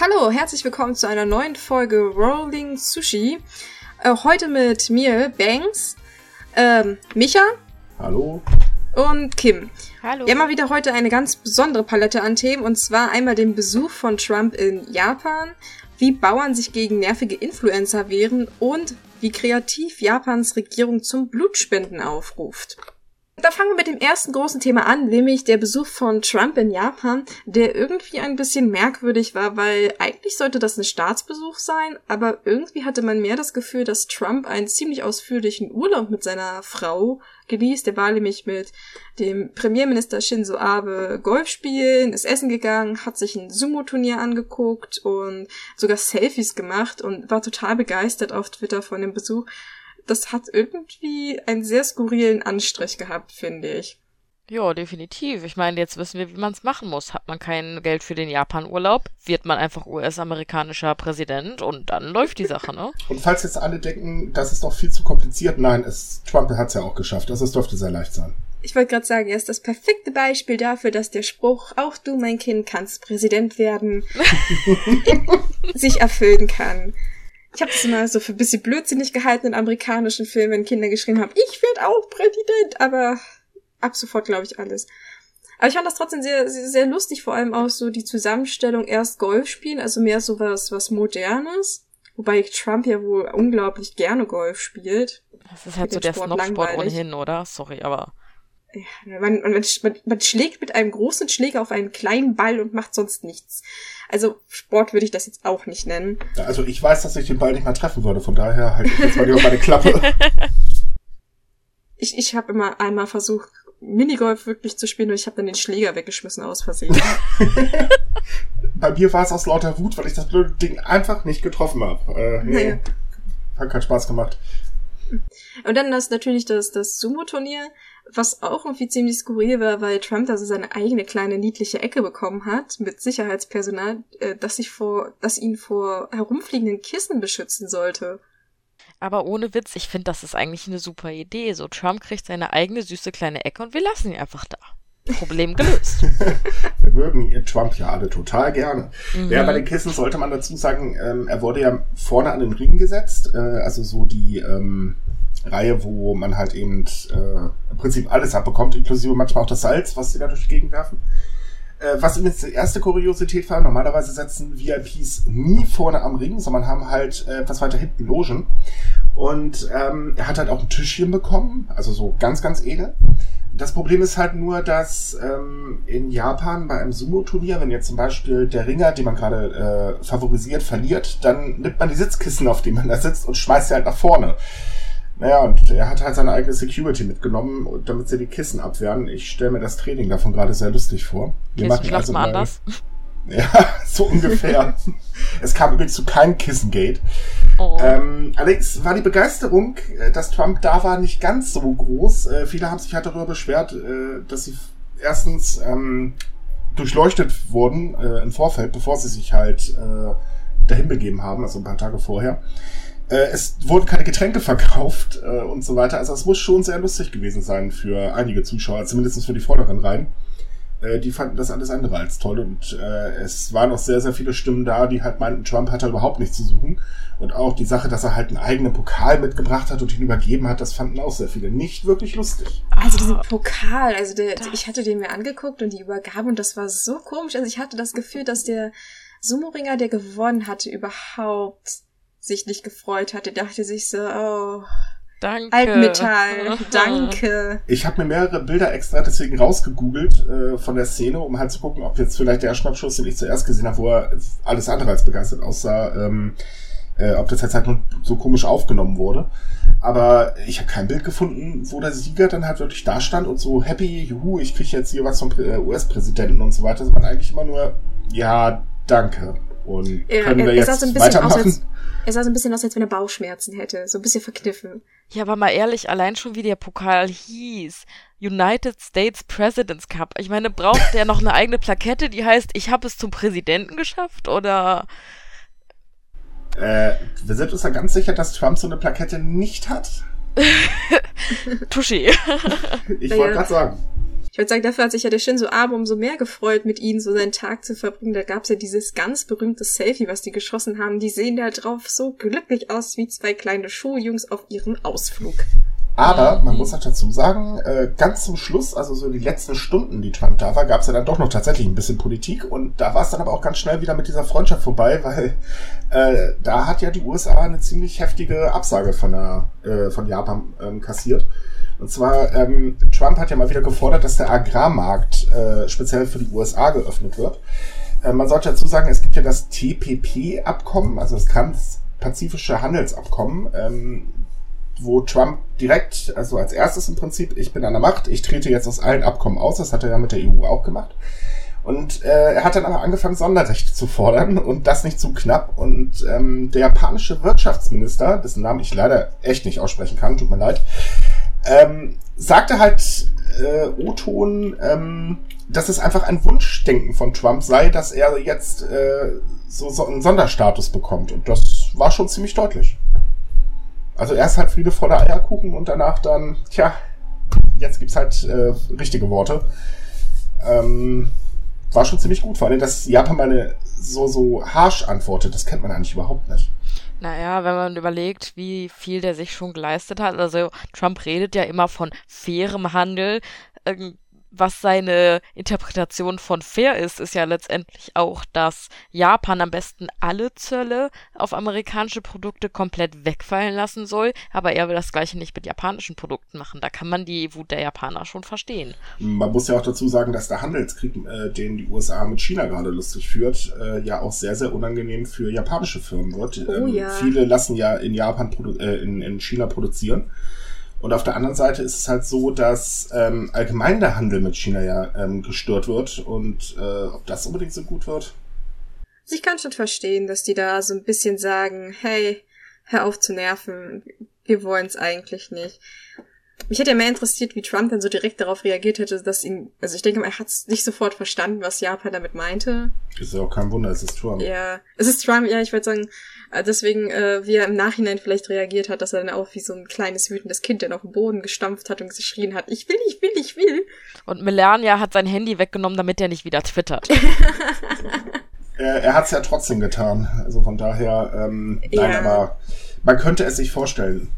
Hallo, herzlich willkommen zu einer neuen Folge Rolling Sushi. Äh, heute mit mir, Banks, ähm, Micha. Hallo. Und Kim. Hallo. Wir haben mal wieder heute eine ganz besondere Palette an Themen und zwar einmal den Besuch von Trump in Japan, wie Bauern sich gegen nervige Influencer wehren und wie kreativ Japans Regierung zum Blutspenden aufruft. Da fangen wir mit dem ersten großen Thema an, nämlich der Besuch von Trump in Japan, der irgendwie ein bisschen merkwürdig war, weil eigentlich sollte das ein Staatsbesuch sein, aber irgendwie hatte man mehr das Gefühl, dass Trump einen ziemlich ausführlichen Urlaub mit seiner Frau genießt. Der war nämlich mit dem Premierminister Shinzo Abe Golf spielen, ist essen gegangen, hat sich ein Sumo-Turnier angeguckt und sogar Selfies gemacht und war total begeistert auf Twitter von dem Besuch das hat irgendwie einen sehr skurrilen Anstrich gehabt, finde ich. Ja, definitiv. Ich meine, jetzt wissen wir, wie man es machen muss. Hat man kein Geld für den Japan-Urlaub, wird man einfach US-amerikanischer Präsident und dann läuft die Sache, ne? Und falls jetzt alle denken, das ist doch viel zu kompliziert, nein, es, Trump hat es ja auch geschafft. Also es dürfte sehr leicht sein. Ich wollte gerade sagen, er ist das perfekte Beispiel dafür, dass der Spruch, auch du, mein Kind, kannst Präsident werden, sich erfüllen kann. Ich habe das immer so für ein bisschen blödsinnig gehalten in amerikanischen Filmen, wenn Kinder geschrien haben, ich werde auch Präsident, aber ab sofort glaube ich alles. Aber ich fand das trotzdem sehr, sehr, sehr lustig, vor allem auch so die Zusammenstellung erst Golf spielen, also mehr so was, was Modernes. Wobei Trump ja wohl unglaublich gerne Golf spielt. Das ist halt so der Snobsport ohnehin, oder? Sorry, aber. Ja, man, man, man, man schlägt mit einem großen Schläger auf einen kleinen Ball und macht sonst nichts. Also Sport würde ich das jetzt auch nicht nennen. Also ich weiß, dass ich den Ball nicht mal treffen würde, von daher halte ich jetzt mal lieber meine Klappe. ich ich habe immer einmal versucht, Minigolf wirklich zu spielen und ich habe dann den Schläger weggeschmissen aus Versehen. Bei mir war es aus lauter Wut, weil ich das blöde Ding einfach nicht getroffen habe. Äh, nee, naja. Hat keinen Spaß gemacht. Und dann das natürlich das, das Sumo-Turnier, was auch irgendwie ziemlich skurril war, weil Trump da so seine eigene kleine niedliche Ecke bekommen hat mit Sicherheitspersonal, äh, das sich vor, das ihn vor herumfliegenden Kissen beschützen sollte. Aber ohne Witz, ich finde, das ist eigentlich eine super Idee. So, Trump kriegt seine eigene süße kleine Ecke und wir lassen ihn einfach da. Problem gelöst. wir mögen Trump ja alle total gerne. Mhm. Ja, bei den Kissen sollte man dazu sagen, ähm, er wurde ja vorne an den Ring gesetzt, äh, also so die ähm, Reihe, wo man halt eben äh, im Prinzip alles abbekommt, inklusive manchmal auch das Salz, was sie da durch die Gegend werfen. Äh, was übrigens die erste Kuriosität war, normalerweise setzen VIPs nie vorne am Ring, sondern haben halt äh, etwas weiter hinten Logen. Und ähm, er hat halt auch ein Tischchen bekommen, also so ganz, ganz edel. Das Problem ist halt nur, dass ähm, in Japan bei einem Sumo-Turnier, wenn jetzt zum Beispiel der Ringer, den man gerade äh, favorisiert, verliert, dann nimmt man die Sitzkissen, auf denen man da sitzt, und schmeißt sie halt nach vorne. Naja, und er hat halt seine eigene Security mitgenommen, damit sie die Kissen abwehren. Ich stelle mir das Training davon gerade sehr lustig vor. Wir okay, machen also mal anders. Ja, so ungefähr. es kam übrigens zu keinem Kissengate. Oh. Ähm, allerdings war die Begeisterung, äh, dass Trump da war, nicht ganz so groß. Äh, viele haben sich halt darüber beschwert, äh, dass sie erstens ähm, durchleuchtet wurden äh, im Vorfeld, bevor sie sich halt äh, dahin begeben haben, also ein paar Tage vorher. Äh, es wurden keine Getränke verkauft äh, und so weiter. Also es muss schon sehr lustig gewesen sein für einige Zuschauer, zumindest für die vorderen Reihen. Äh, die fanden das alles andere als toll und äh, es waren auch sehr, sehr viele Stimmen da, die halt meinten, Trump hat da überhaupt nichts zu suchen. Und auch die Sache, dass er halt einen eigenen Pokal mitgebracht hat und ihn übergeben hat, das fanden auch sehr viele nicht wirklich lustig. Also diesen Pokal, also der, ich hatte den mir angeguckt und die Übergabe und das war so komisch. Also ich hatte das Gefühl, dass der Sumo-Ringer, der gewonnen hatte, überhaupt sich nicht gefreut hatte, dachte sich so, oh, Danke. Altmetall, danke. Ich habe mir mehrere Bilder extra deswegen rausgegoogelt äh, von der Szene, um halt zu gucken, ob jetzt vielleicht der Schnappschuss, den ich zuerst gesehen habe, wo er alles andere als begeistert aussah, ähm, äh, ob das jetzt halt nur so komisch aufgenommen wurde. Aber ich habe kein Bild gefunden, wo der Sieger dann halt wirklich da stand und so happy, juhu, ich kriege jetzt hier was vom äh, US-Präsidenten und so weiter. Das war eigentlich immer nur, ja, danke. Und ja, können wir jetzt so weitermachen? Aus, er sah so ein bisschen aus, als wenn er Bauchschmerzen hätte. So ein bisschen verkniffen. Ja, aber mal ehrlich, allein schon wie der Pokal hieß. United States President's Cup. Ich meine, braucht der noch eine eigene Plakette, die heißt, ich habe es zum Präsidenten geschafft? Oder... Äh, wir sind uns ja ganz sicher, dass Trump so eine Plakette nicht hat. Tuschi. ich wollte gerade sagen. Ich würde sagen, dafür hat sich ja der Shinzo Abe umso mehr gefreut, mit ihnen so seinen Tag zu verbringen. Da gab's ja dieses ganz berühmte Selfie, was die geschossen haben. Die sehen da drauf so glücklich aus wie zwei kleine Schuljungs auf ihrem Ausflug. Aber man muss halt dazu sagen, äh, ganz zum Schluss, also so die letzten Stunden, die Trump da war, gab es ja dann doch noch tatsächlich ein bisschen Politik und da war es dann aber auch ganz schnell wieder mit dieser Freundschaft vorbei, weil äh, da hat ja die USA eine ziemlich heftige Absage von, der, äh, von Japan ähm, kassiert. Und zwar, ähm, Trump hat ja mal wieder gefordert, dass der Agrarmarkt äh, speziell für die USA geöffnet wird. Äh, man sollte dazu sagen, es gibt ja das TPP-Abkommen, also das Transpazifische Handelsabkommen. Ähm, wo Trump direkt, also als erstes im Prinzip, ich bin an der Macht, ich trete jetzt aus allen Abkommen aus, das hat er ja mit der EU auch gemacht. Und äh, er hat dann aber angefangen, Sonderrechte zu fordern und das nicht zu knapp. Und ähm, der japanische Wirtschaftsminister, dessen Namen ich leider echt nicht aussprechen kann, tut mir leid, ähm, sagte halt äh, O-Ton, ähm, dass es einfach ein Wunschdenken von Trump sei, dass er jetzt äh, so, so einen Sonderstatus bekommt. Und das war schon ziemlich deutlich. Also erst halt Friede voller Eierkuchen und danach dann, tja, jetzt gibt's halt äh, richtige Worte. Ähm, war schon ziemlich gut. Vor allem, dass Japan mal so, so harsh antwortet, das kennt man eigentlich überhaupt nicht. Naja, wenn man überlegt, wie viel der sich schon geleistet hat. Also Trump redet ja immer von fairem Handel. Ähm, was seine Interpretation von fair ist, ist ja letztendlich auch, dass Japan am besten alle Zölle auf amerikanische Produkte komplett wegfallen lassen soll, aber er will das gleiche nicht mit japanischen Produkten machen. Da kann man die Wut der Japaner schon verstehen. Man muss ja auch dazu sagen, dass der Handelskrieg, äh, den die USA mit China gerade lustig führt, äh, ja auch sehr, sehr unangenehm für japanische Firmen wird. Oh, ähm, ja. Viele lassen ja in Japan, äh, in, in China produzieren. Und auf der anderen Seite ist es halt so, dass ähm, allgemein der Handel mit China ja ähm, gestört wird. Und äh, ob das unbedingt so gut wird? Also ich kann schon verstehen, dass die da so ein bisschen sagen, hey, hör auf zu nerven, wir wollen es eigentlich nicht. Mich hätte ja mehr interessiert, wie Trump dann so direkt darauf reagiert hätte, dass ihn, also ich denke mal, er hat nicht sofort verstanden, was Japan damit meinte. Ist ja auch kein Wunder, es ist Trump. Ja, es ist Trump, ja, ich würde sagen, deswegen, äh, wie er im Nachhinein vielleicht reagiert hat, dass er dann auch wie so ein kleines wütendes Kind dann auf den Boden gestampft hat und geschrien hat, ich will, ich will, ich will. Und Melania hat sein Handy weggenommen, damit er nicht wieder twittert. er er hat es ja trotzdem getan. Also von daher, ähm, nein, ja. aber man könnte es sich vorstellen.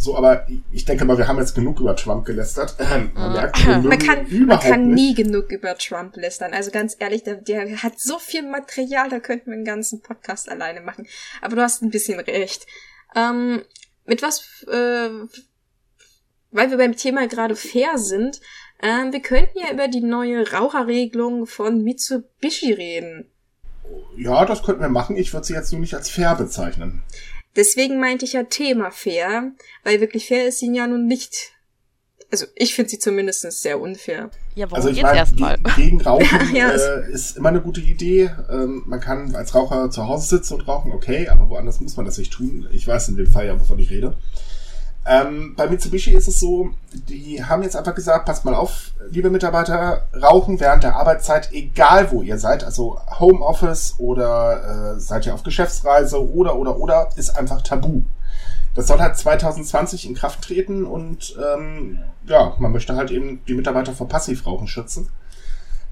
So, aber ich denke mal, wir haben jetzt genug über Trump gelästert. Ähm, man merkt, man kann, man kann nie genug über Trump lästern. Also ganz ehrlich, der, der hat so viel Material, da könnten wir einen ganzen Podcast alleine machen. Aber du hast ein bisschen recht. Ähm, mit was, äh, weil wir beim Thema gerade fair sind, äh, wir könnten ja über die neue Raucherregelung von Mitsubishi reden. Ja, das könnten wir machen. Ich würde sie jetzt nur nicht als fair bezeichnen. Deswegen meinte ich ja Thema fair, weil wirklich fair ist sie ja nun nicht. Also ich finde sie zumindest sehr unfair. Ja, warum also ich jetzt erstmal? Gegen Rauchen ja, äh, ist immer eine gute Idee. Ähm, man kann als Raucher zu Hause sitzen und rauchen, okay, aber woanders muss man das nicht tun. Ich weiß in dem Fall ja, wovon ich rede. Ähm, bei Mitsubishi ist es so, die haben jetzt einfach gesagt, passt mal auf, liebe Mitarbeiter, rauchen während der Arbeitszeit, egal wo ihr seid, also Homeoffice oder äh, seid ihr auf Geschäftsreise oder oder oder, ist einfach tabu. Das soll halt 2020 in Kraft treten und ähm, ja, man möchte halt eben die Mitarbeiter vor Passivrauchen schützen.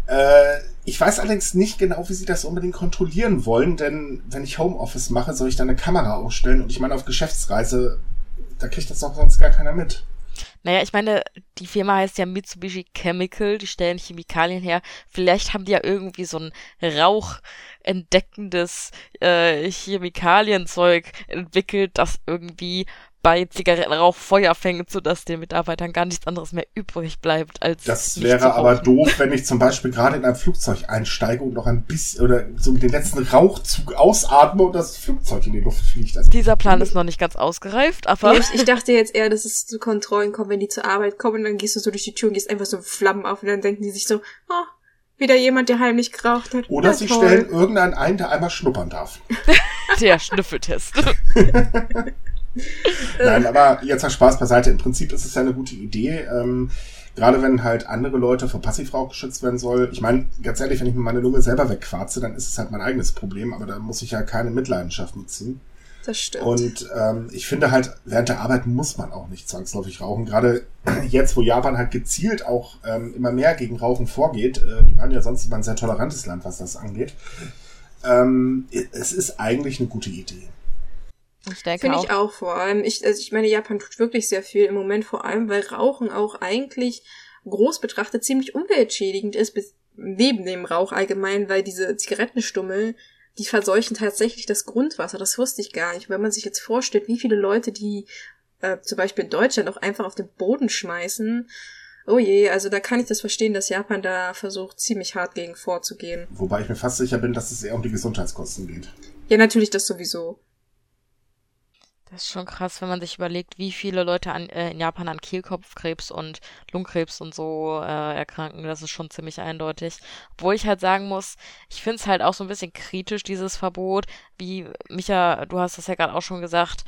Äh, ich weiß allerdings nicht genau, wie sie das unbedingt kontrollieren wollen, denn wenn ich Homeoffice mache, soll ich da eine Kamera aufstellen und ich meine, auf Geschäftsreise da kriegt das doch sonst gar keiner mit. Naja, ich meine, die Firma heißt ja Mitsubishi Chemical, die stellen Chemikalien her. Vielleicht haben die ja irgendwie so ein rauchentdeckendes äh, Chemikalienzeug entwickelt, das irgendwie bei Zigarettenrauch Feuer fängt, sodass den Mitarbeitern gar nichts anderes mehr übrig bleibt als. Das wäre aber doof, wenn ich zum Beispiel gerade in ein Flugzeug einsteige und noch ein bisschen oder so mit den letzten Rauchzug ausatme und das Flugzeug in die Luft fliegt. Also Dieser Plan ist noch nicht ganz ausgereift, aber. Ich, ich dachte jetzt eher, dass es zu Kontrollen kommt, wenn die zur Arbeit kommen und dann gehst du so durch die Tür und gehst einfach so Flammen auf und dann denken die sich so, oh, wieder jemand, der heimlich geraucht hat. Oder sie toll. stellen irgendeinen ein, der einmal schnuppern darf. der Schnüffeltest. Nein, aber jetzt mal Spaß beiseite. Im Prinzip ist es ja eine gute Idee. Ähm, gerade wenn halt andere Leute vor Passivrauch geschützt werden soll. Ich meine, ganz ehrlich, wenn ich mir meine Lunge selber wegquarze, dann ist es halt mein eigenes Problem, aber da muss ich ja keine Mitleidenschaft mitziehen. Das stimmt. Und ähm, ich finde halt, während der Arbeit muss man auch nicht zwangsläufig rauchen. Gerade jetzt, wo Japan halt gezielt auch ähm, immer mehr gegen Rauchen vorgeht. Äh, die waren ja sonst immer ein sehr tolerantes Land, was das angeht. Ähm, es ist eigentlich eine gute Idee. Ich denke Finde ich auch vor allem. Ich, also ich meine, Japan tut wirklich sehr viel im Moment, vor allem, weil Rauchen auch eigentlich groß betrachtet ziemlich umweltschädigend ist, bis neben dem Rauch allgemein, weil diese Zigarettenstummel die verseuchen tatsächlich das Grundwasser. Das wusste ich gar nicht. Wenn man sich jetzt vorstellt, wie viele Leute die äh, zum Beispiel in Deutschland auch einfach auf den Boden schmeißen. Oh je, also da kann ich das verstehen, dass Japan da versucht, ziemlich hart gegen vorzugehen. Wobei ich mir fast sicher bin, dass es eher um die Gesundheitskosten geht. Ja, natürlich das sowieso. Das ist schon krass, wenn man sich überlegt, wie viele Leute an, äh, in Japan an Kehlkopfkrebs und Lungenkrebs und so äh, erkranken. Das ist schon ziemlich eindeutig. Obwohl ich halt sagen muss, ich finde es halt auch so ein bisschen kritisch, dieses Verbot. Wie, Micha, du hast das ja gerade auch schon gesagt,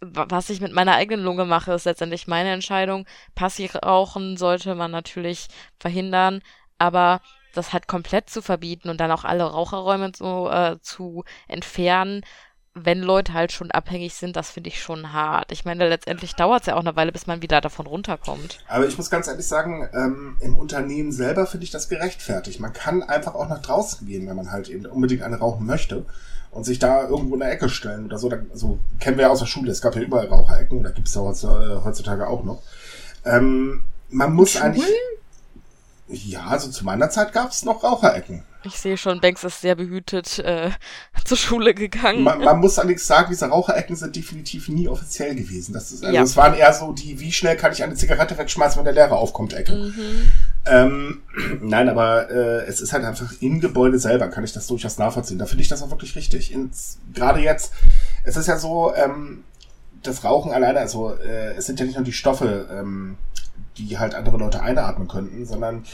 was ich mit meiner eigenen Lunge mache, ist letztendlich meine Entscheidung. Passivrauchen sollte man natürlich verhindern, aber das halt komplett zu verbieten und dann auch alle Raucherräume so äh, zu entfernen, wenn Leute halt schon abhängig sind, das finde ich schon hart. Ich meine, letztendlich dauert es ja auch eine Weile, bis man wieder davon runterkommt. Aber ich muss ganz ehrlich sagen, ähm, im Unternehmen selber finde ich das gerechtfertigt. Man kann einfach auch nach draußen gehen, wenn man halt eben unbedingt eine rauchen möchte und sich da irgendwo in der Ecke stellen oder so. Da, so kennen wir ja aus der Schule. Es gab ja überall Raucherecken, oder gibt es ja äh, heutzutage auch noch. Ähm, man muss eigentlich. Ja, also zu meiner Zeit gab es noch Raucherecken. Ich sehe schon, Banks ist sehr behütet äh, zur Schule gegangen. Man, man muss allerdings sagen, diese Raucherecken sind definitiv nie offiziell gewesen. Das ist, also ja. es waren eher so die, wie schnell kann ich eine Zigarette wegschmeißen, wenn der Lehrer aufkommt, Ecke. Mhm. Ähm, nein, aber äh, es ist halt einfach im Gebäude selber, kann ich das durchaus nachvollziehen. Da finde ich das auch wirklich richtig. Gerade jetzt, es ist ja so, ähm, das Rauchen alleine, also äh, es sind ja nicht nur die Stoffe, ähm, die halt andere Leute einatmen könnten, sondern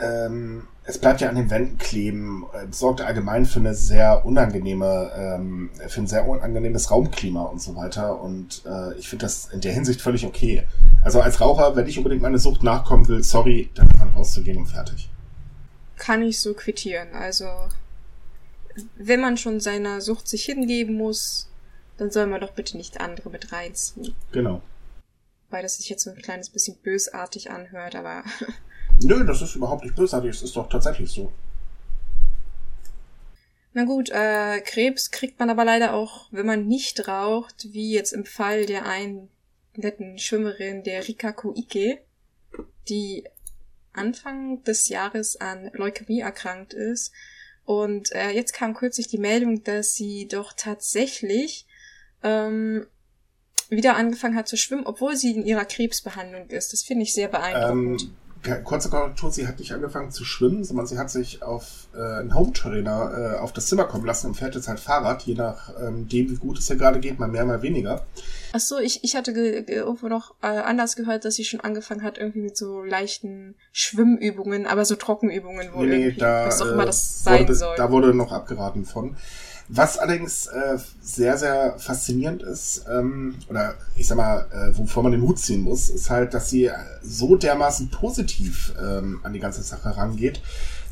ähm, es bleibt ja an den Wänden kleben, äh, sorgt allgemein für eine sehr unangenehme, ähm, für ein sehr unangenehmes Raumklima und so weiter. Und äh, ich finde das in der Hinsicht völlig okay. Also als Raucher, wenn ich unbedingt meine Sucht nachkommen will, sorry, dann kann rauszugehen und fertig. Kann ich so quittieren. Also wenn man schon seiner Sucht sich hingeben muss, dann soll man doch bitte nicht andere mit reinziehen. Genau. Weil das sich jetzt so ein kleines bisschen bösartig anhört, aber Nö, das ist überhaupt nicht bösartig, es ist doch tatsächlich so. Na gut, äh, Krebs kriegt man aber leider auch, wenn man nicht raucht, wie jetzt im Fall der einen netten Schwimmerin, der Rikako Ike, die Anfang des Jahres an Leukämie erkrankt ist. Und äh, jetzt kam kürzlich die Meldung, dass sie doch tatsächlich ähm, wieder angefangen hat zu schwimmen, obwohl sie in ihrer Krebsbehandlung ist. Das finde ich sehr beeindruckend. Ähm kurze Korrektur, sie hat nicht angefangen zu schwimmen, sondern sie hat sich auf äh, einen Home-Trainer äh, auf das Zimmer kommen lassen und fährt jetzt halt Fahrrad, je nach ähm, wie gut es ihr gerade geht, mal mehr, mal weniger. Ach so, ich, ich hatte irgendwo noch äh, anders gehört, dass sie schon angefangen hat, irgendwie mit so leichten Schwimmübungen, aber so Trockenübungen wohl nee, irgendwie, da, was auch immer das äh, sein wurde, soll. Da wurde noch abgeraten von. Was allerdings äh, sehr, sehr faszinierend ist, ähm, oder ich sag mal, äh, wovor man den Hut ziehen muss, ist halt, dass sie so dermaßen positiv ähm, an die ganze Sache rangeht,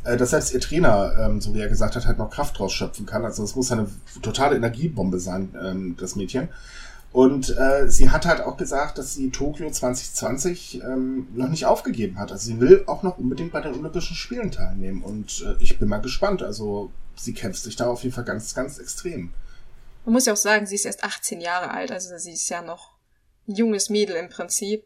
äh, dass selbst ihr Trainer, ähm, so wie er gesagt hat, halt noch Kraft draus schöpfen kann. Also es muss eine totale Energiebombe sein, ähm, das Mädchen. Und äh, sie hat halt auch gesagt, dass sie Tokio 2020 ähm, noch nicht aufgegeben hat. Also sie will auch noch unbedingt bei den Olympischen Spielen teilnehmen. Und äh, ich bin mal gespannt. Also sie kämpft sich da auf jeden Fall ganz, ganz extrem. Man muss ja auch sagen, sie ist erst 18 Jahre alt. Also sie ist ja noch ein junges Mädel im Prinzip.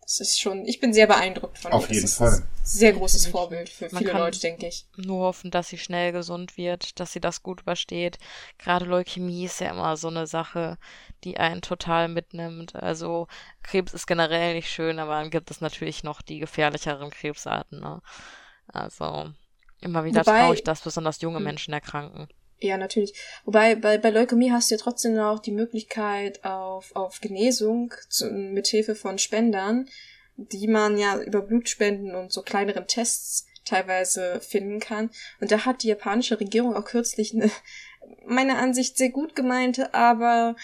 Das ist schon, ich bin sehr beeindruckt von Auf ihr. jeden Fall. sehr großes Vorbild für Man viele Leute, denke ich. Nur hoffen, dass sie schnell gesund wird, dass sie das gut übersteht. Gerade Leukämie ist ja immer so eine Sache, die einen total mitnimmt. Also Krebs ist generell nicht schön, aber dann gibt es natürlich noch die gefährlicheren Krebsarten. Ne? Also immer wieder Wobei, traurig, dass besonders junge hm. Menschen erkranken. Ja, natürlich. Wobei bei, bei Leukämie hast du ja trotzdem noch die Möglichkeit auf, auf Genesung zu, mit Hilfe von Spendern, die man ja über Blutspenden und so kleineren Tests teilweise finden kann. Und da hat die japanische Regierung auch kürzlich eine, meiner Ansicht sehr gut gemeinte, aber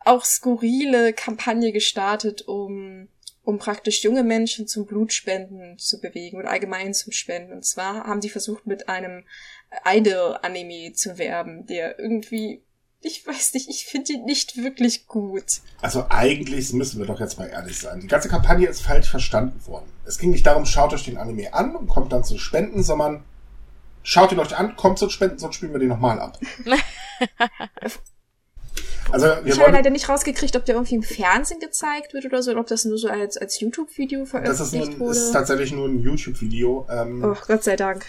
auch skurrile Kampagne gestartet, um um praktisch junge Menschen zum Blutspenden zu bewegen und allgemein zum Spenden. Und zwar haben die versucht, mit einem Idol-Anime zu werben, der irgendwie ich weiß nicht, ich finde ihn nicht wirklich gut. Also eigentlich müssen wir doch jetzt mal ehrlich sein. Die ganze Kampagne ist falsch verstanden worden. Es ging nicht darum, schaut euch den Anime an und kommt dann zu Spenden, sondern schaut ihn euch an, kommt zu Spenden, sonst spielen wir den nochmal ab. Also, ich habe leider nicht rausgekriegt, ob der irgendwie im Fernsehen gezeigt wird oder so, oder ob das nur so als, als YouTube-Video veröffentlicht das ist nur, wurde. Das ist tatsächlich nur ein YouTube-Video. Ähm, oh, Gott sei Dank.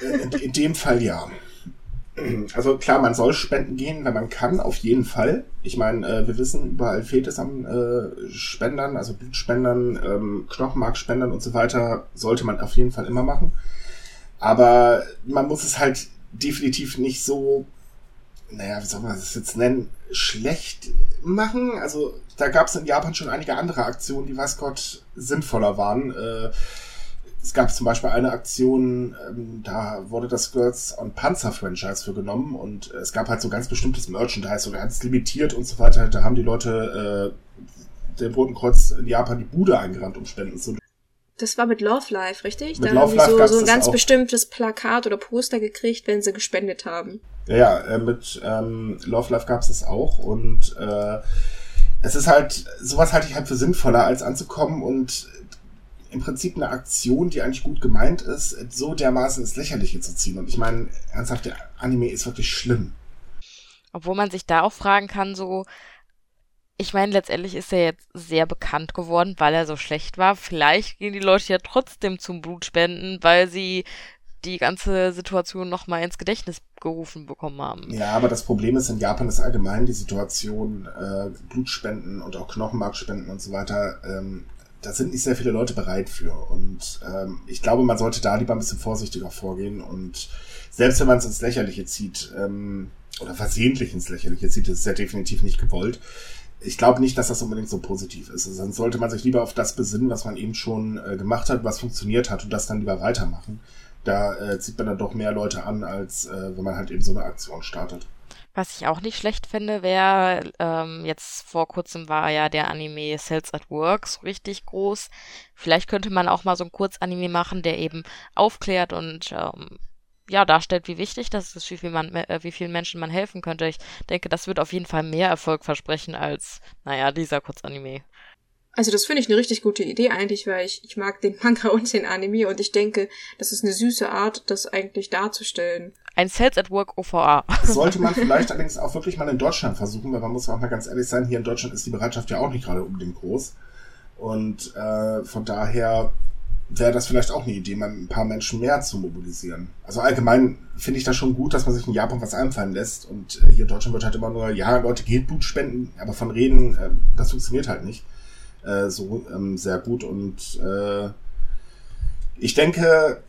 In, in dem Fall ja. Also klar, man soll spenden gehen, wenn man kann, auf jeden Fall. Ich meine, äh, wir wissen, überall fehlt es an äh, Spendern, also Blutspendern, ähm, Knochenmarkspendern und so weiter, sollte man auf jeden Fall immer machen. Aber man muss es halt definitiv nicht so, naja, wie soll man das jetzt nennen, schlecht machen. Also da gab es in Japan schon einige andere Aktionen, die weiß Gott sinnvoller waren. Äh, es gab zum Beispiel eine Aktion, ähm, da wurde das Girls on Panzer Franchise für genommen und es gab halt so ganz bestimmtes Merchandise so ganz limitiert und so weiter. Da haben die Leute äh, dem Roten Kreuz in Japan die Bude eingerannt, um Spenden zu das war mit Love Life, richtig? Mit da Love haben die so, so ein ganz bestimmtes Plakat oder Poster gekriegt, wenn sie gespendet haben. Ja, ja äh, mit ähm, Love Life gab es das auch und äh, es ist halt, sowas halte ich halt für sinnvoller, als anzukommen und im Prinzip eine Aktion, die eigentlich gut gemeint ist, so dermaßen ins Lächerliche zu ziehen. Und ich meine, ernsthaft, der Anime ist wirklich schlimm. Obwohl man sich da auch fragen kann, so, ich meine, letztendlich ist er jetzt sehr bekannt geworden, weil er so schlecht war. Vielleicht gehen die Leute ja trotzdem zum Blutspenden, weil sie die ganze Situation nochmal ins Gedächtnis gerufen bekommen haben. Ja, aber das Problem ist, in Japan ist allgemein die Situation, äh, Blutspenden und auch Knochenmarkspenden und so weiter, ähm, da sind nicht sehr viele Leute bereit für. Und ähm, ich glaube, man sollte da lieber ein bisschen vorsichtiger vorgehen. Und selbst wenn man es ins Lächerliche zieht, ähm, oder versehentlich ins Lächerliche zieht, ist es ja definitiv nicht gewollt. Ich glaube nicht, dass das unbedingt so positiv ist. Also, sonst sollte man sich lieber auf das besinnen, was man eben schon äh, gemacht hat, was funktioniert hat und das dann lieber weitermachen. Da äh, zieht man dann doch mehr Leute an, als äh, wenn man halt eben so eine Aktion startet. Was ich auch nicht schlecht finde, wäre, ähm, jetzt vor kurzem war ja der Anime Cells at Work so richtig groß. Vielleicht könnte man auch mal so ein Kurzanime machen, der eben aufklärt und ähm, ja, darstellt, wie wichtig das ist, wie, viel man, äh, wie vielen Menschen man helfen könnte. Ich denke, das wird auf jeden Fall mehr Erfolg versprechen als, naja, dieser Kurzanime. Also das finde ich eine richtig gute Idee eigentlich, weil ich, ich mag den Manga und den Anime und ich denke, das ist eine süße Art, das eigentlich darzustellen. Ein Sales at Work OVA. Das sollte man vielleicht allerdings auch wirklich mal in Deutschland versuchen, weil man muss auch mal ganz ehrlich sein, hier in Deutschland ist die Bereitschaft ja auch nicht gerade unbedingt groß. Und äh, von daher wäre das vielleicht auch eine Idee, mal ein paar Menschen mehr zu mobilisieren. Also allgemein finde ich das schon gut, dass man sich in Japan was einfallen lässt. Und äh, hier in Deutschland wird halt immer nur, ja, Leute, geht Blut spenden, aber von reden, äh, das funktioniert halt nicht äh, so ähm, sehr gut. Und äh, ich denke,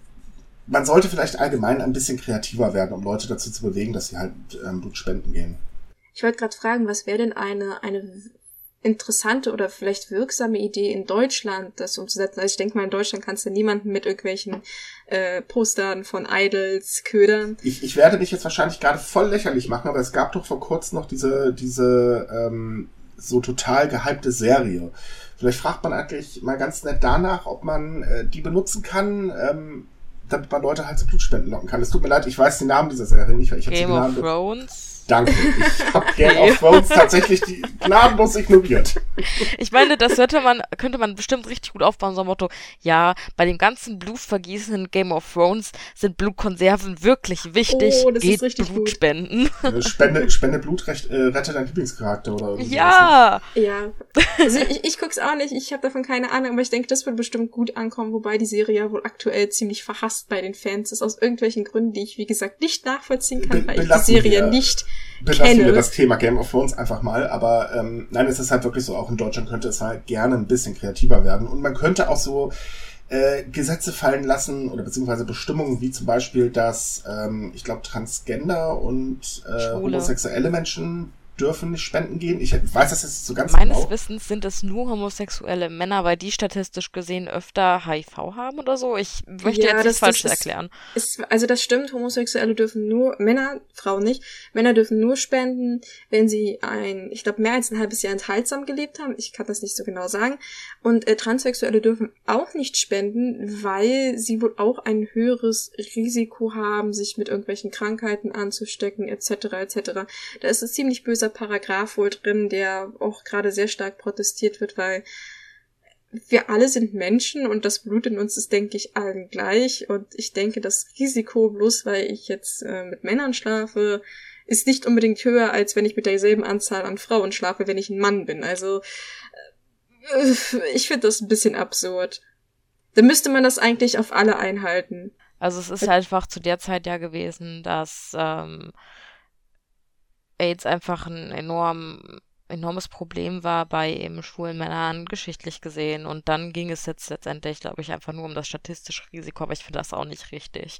man sollte vielleicht allgemein ein bisschen kreativer werden, um Leute dazu zu bewegen, dass sie halt ähm, Blut spenden gehen. Ich wollte gerade fragen, was wäre denn eine, eine interessante oder vielleicht wirksame Idee in Deutschland, das umzusetzen. Also ich denke mal, in Deutschland kannst du niemanden mit irgendwelchen äh, Postern von Idols ködern. Ich, ich werde mich jetzt wahrscheinlich gerade voll lächerlich machen, aber es gab doch vor kurzem noch diese, diese ähm, so total gehypte Serie. Vielleicht fragt man eigentlich mal ganz nett danach, ob man äh, die benutzen kann, ähm, damit man Leute halt zu Blutspenden locken kann. Es tut mir leid, ich weiß den Namen dieser Serie nicht, weil ich Game of Thrones. Danke. Ich habe Game of Thrones tatsächlich die gnadenlos ignoriert. Ich meine, das könnte man, könnte man bestimmt richtig gut aufbauen, so ein Motto, ja, bei dem ganzen Blutvergießen in Game of Thrones sind Blutkonserven wirklich wichtig. Oh, das Geht ist richtig Blut gut. spenden. Spende, Spende Blut recht, äh, rette deinen Lieblingscharakter oder irgendwie Ja! Ne? Ja. Also ich, ich guck's auch nicht, ich habe davon keine Ahnung, aber ich denke, das wird bestimmt gut ankommen, wobei die Serie ja wohl aktuell ziemlich verhasst bei den Fans ist, aus irgendwelchen Gründen, die ich, wie gesagt, nicht nachvollziehen kann, Be weil ich die Serie wir. nicht belassen wir das Thema Game of Thrones einfach mal. Aber ähm, nein, es ist halt wirklich so, auch in Deutschland könnte es halt gerne ein bisschen kreativer werden. Und man könnte auch so äh, Gesetze fallen lassen oder beziehungsweise Bestimmungen wie zum Beispiel, dass ähm, ich glaube Transgender und äh, homosexuelle Menschen dürfen nicht spenden gehen. Ich weiß das jetzt so ganz Meines genau. Wissens sind es nur homosexuelle Männer, weil die statistisch gesehen öfter HIV haben oder so. Ich möchte Ja, jetzt das- nichts Falsches erklären. Ist, also das stimmt, Homosexuelle dürfen nur, Männer, Frauen nicht, Männer dürfen nur spenden, wenn sie ein, ich glaube, mehr als ein halbes Jahr enthaltsam gelebt haben. Ich kann das nicht so genau sagen. Und äh, Transsexuelle dürfen auch nicht spenden, weil sie wohl auch ein höheres Risiko haben, sich mit irgendwelchen Krankheiten anzustecken, etc. etc. Da ist ein ziemlich böser Paragraph wohl drin, der auch gerade sehr stark protestiert wird, weil wir alle sind Menschen und das Blut in uns ist, denke ich, allen gleich. Und ich denke, das Risiko, bloß weil ich jetzt äh, mit Männern schlafe, ist nicht unbedingt höher, als wenn ich mit derselben Anzahl an Frauen schlafe, wenn ich ein Mann bin. Also äh, ich finde das ein bisschen absurd. Da müsste man das eigentlich auf alle einhalten. Also es ist einfach zu der Zeit ja gewesen, dass ähm, AIDS einfach ein enorm, enormes Problem war bei eben schwulen Männern geschichtlich gesehen. Und dann ging es jetzt letztendlich, glaube ich, einfach nur um das statistische Risiko, aber ich finde das auch nicht richtig.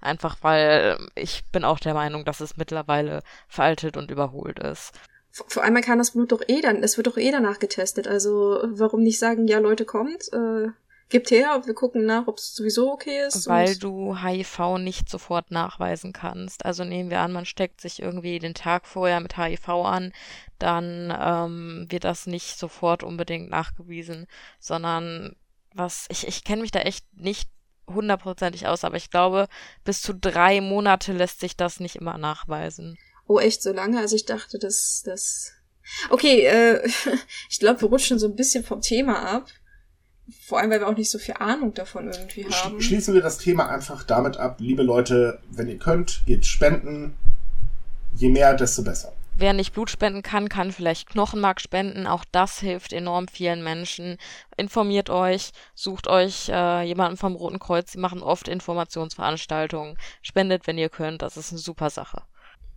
Einfach weil ich bin auch der Meinung, dass es mittlerweile veraltet und überholt ist. Vor vor allem kann das Blut doch eh dann, es wird doch eh danach getestet. Also warum nicht sagen, ja Leute, kommt, äh, gebt her, wir gucken nach, ob es sowieso okay ist. Weil du HIV nicht sofort nachweisen kannst. Also nehmen wir an, man steckt sich irgendwie den Tag vorher mit HIV an, dann ähm, wird das nicht sofort unbedingt nachgewiesen, sondern was, ich, ich kenne mich da echt nicht hundertprozentig aus, aber ich glaube, bis zu drei Monate lässt sich das nicht immer nachweisen. Oh, echt so lange? Also ich dachte, dass das. Okay, äh, ich glaube, wir rutschen so ein bisschen vom Thema ab. Vor allem, weil wir auch nicht so viel Ahnung davon irgendwie haben. Sch schließen wir das Thema einfach damit ab, liebe Leute, wenn ihr könnt, geht spenden. Je mehr, desto besser. Wer nicht Blut spenden kann, kann vielleicht Knochenmark spenden. Auch das hilft enorm vielen Menschen. Informiert euch, sucht euch äh, jemanden vom Roten Kreuz. Sie machen oft Informationsveranstaltungen. Spendet, wenn ihr könnt. Das ist eine super Sache.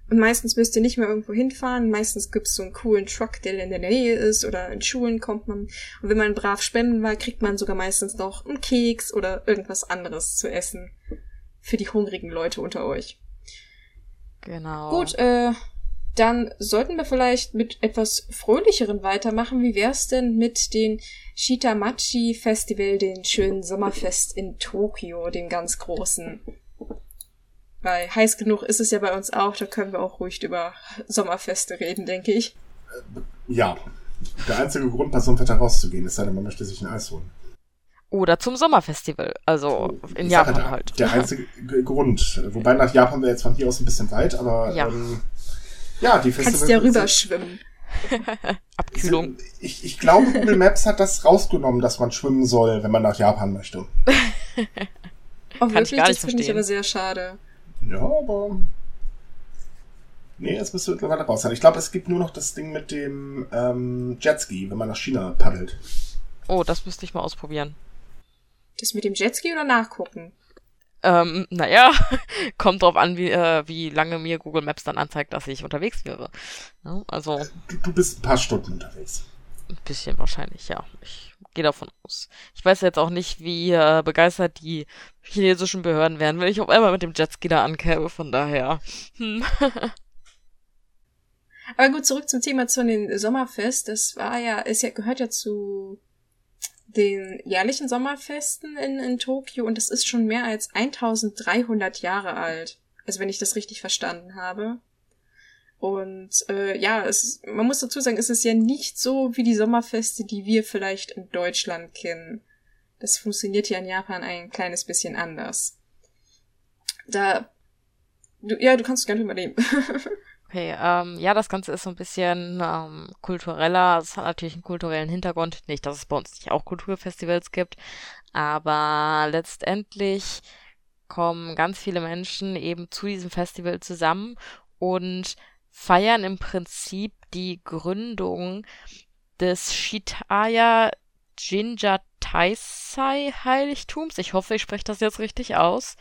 Und meistens müsst ihr nicht mehr irgendwo hinfahren. Meistens gibt's so einen coolen Truck, der in der Nähe ist oder in Schulen kommt man. Und wenn man brav spenden war, kriegt man sogar meistens noch einen Keks oder irgendwas anderes zu essen. Für die hungrigen Leute unter euch. Genau. Gut, äh, dann sollten wir vielleicht mit etwas Fröhlicheren weitermachen. Wie wär's denn mit dem Shitamachi Festival, den schönen Sommerfest in Tokio, dem ganz großen? Weil heiß genug ist es ja bei uns auch, da können wir auch ruhig über Sommerfeste reden, denke ich. Ja, der einzige Grund, bei so einem Wetter rauszugehen, ist, sei denn, man möchte sich ein Eis holen. Oder zum Sommerfestival. Also in Ich sag ja, Japan der, halt. Der einzige Grund. Wobei nach Japan wäre jetzt von hier aus ein bisschen weit, aber Ja. ähm, ja, die Festivals. Kannst ja rüberschwimmen. Abkühlung. sind- Ich, ich glaube, Google Maps hat das rausgenommen, dass man schwimmen soll, wenn man nach Japan möchte. Oh, Kann ich wirklich, gar nicht das finde ich aber sehr schade. Ja, aber. Nee, es müsste mittlerweile raus sein. Ich glaube, es gibt nur noch das Ding mit dem ähm, Jetski, wenn man nach China paddelt. Oh, das müsste ich mal ausprobieren. Das mit dem Jetski oder nachgucken? Ähm, naja, kommt drauf an, wie, äh, wie lange mir Google Maps dann anzeigt, dass ich unterwegs wäre. Ja, also Du, du bist ein paar Stunden unterwegs. ein bisschen wahrscheinlich, ja. Ich gehe davon aus. Ich weiß jetzt auch nicht, wie äh, begeistert die chinesischen Behörden wären, wenn ich auf einmal mit dem Jetski da ankäme, von daher. Hm. Aber gut, zurück zum Thema zu den Sommerfest. Das war ja, es ja, gehört ja zu den jährlichen Sommerfesten in, in Tokio und das ist schon mehr als 1300 Jahre alt. Also wenn ich das richtig verstanden habe. Und äh, ja, es, man muss dazu sagen, es ist ja nicht so wie die Sommerfeste, die wir vielleicht in Deutschland kennen. Das funktioniert ja in Japan ein kleines bisschen anders. Da, du, ja, du kannst gerne übernehmen. Okay, ähm, ja, das Ganze ist so ein bisschen ähm, kultureller. Es hat natürlich einen kulturellen Hintergrund. Nicht, dass es bei uns nicht auch Kulturfestivals gibt, aber letztendlich kommen ganz viele Menschen eben zu diesem Festival zusammen und feiern im Prinzip die Gründung des Shitaya Jinja Taisai Heiligtums. Ich hoffe, ich spreche das jetzt richtig aus.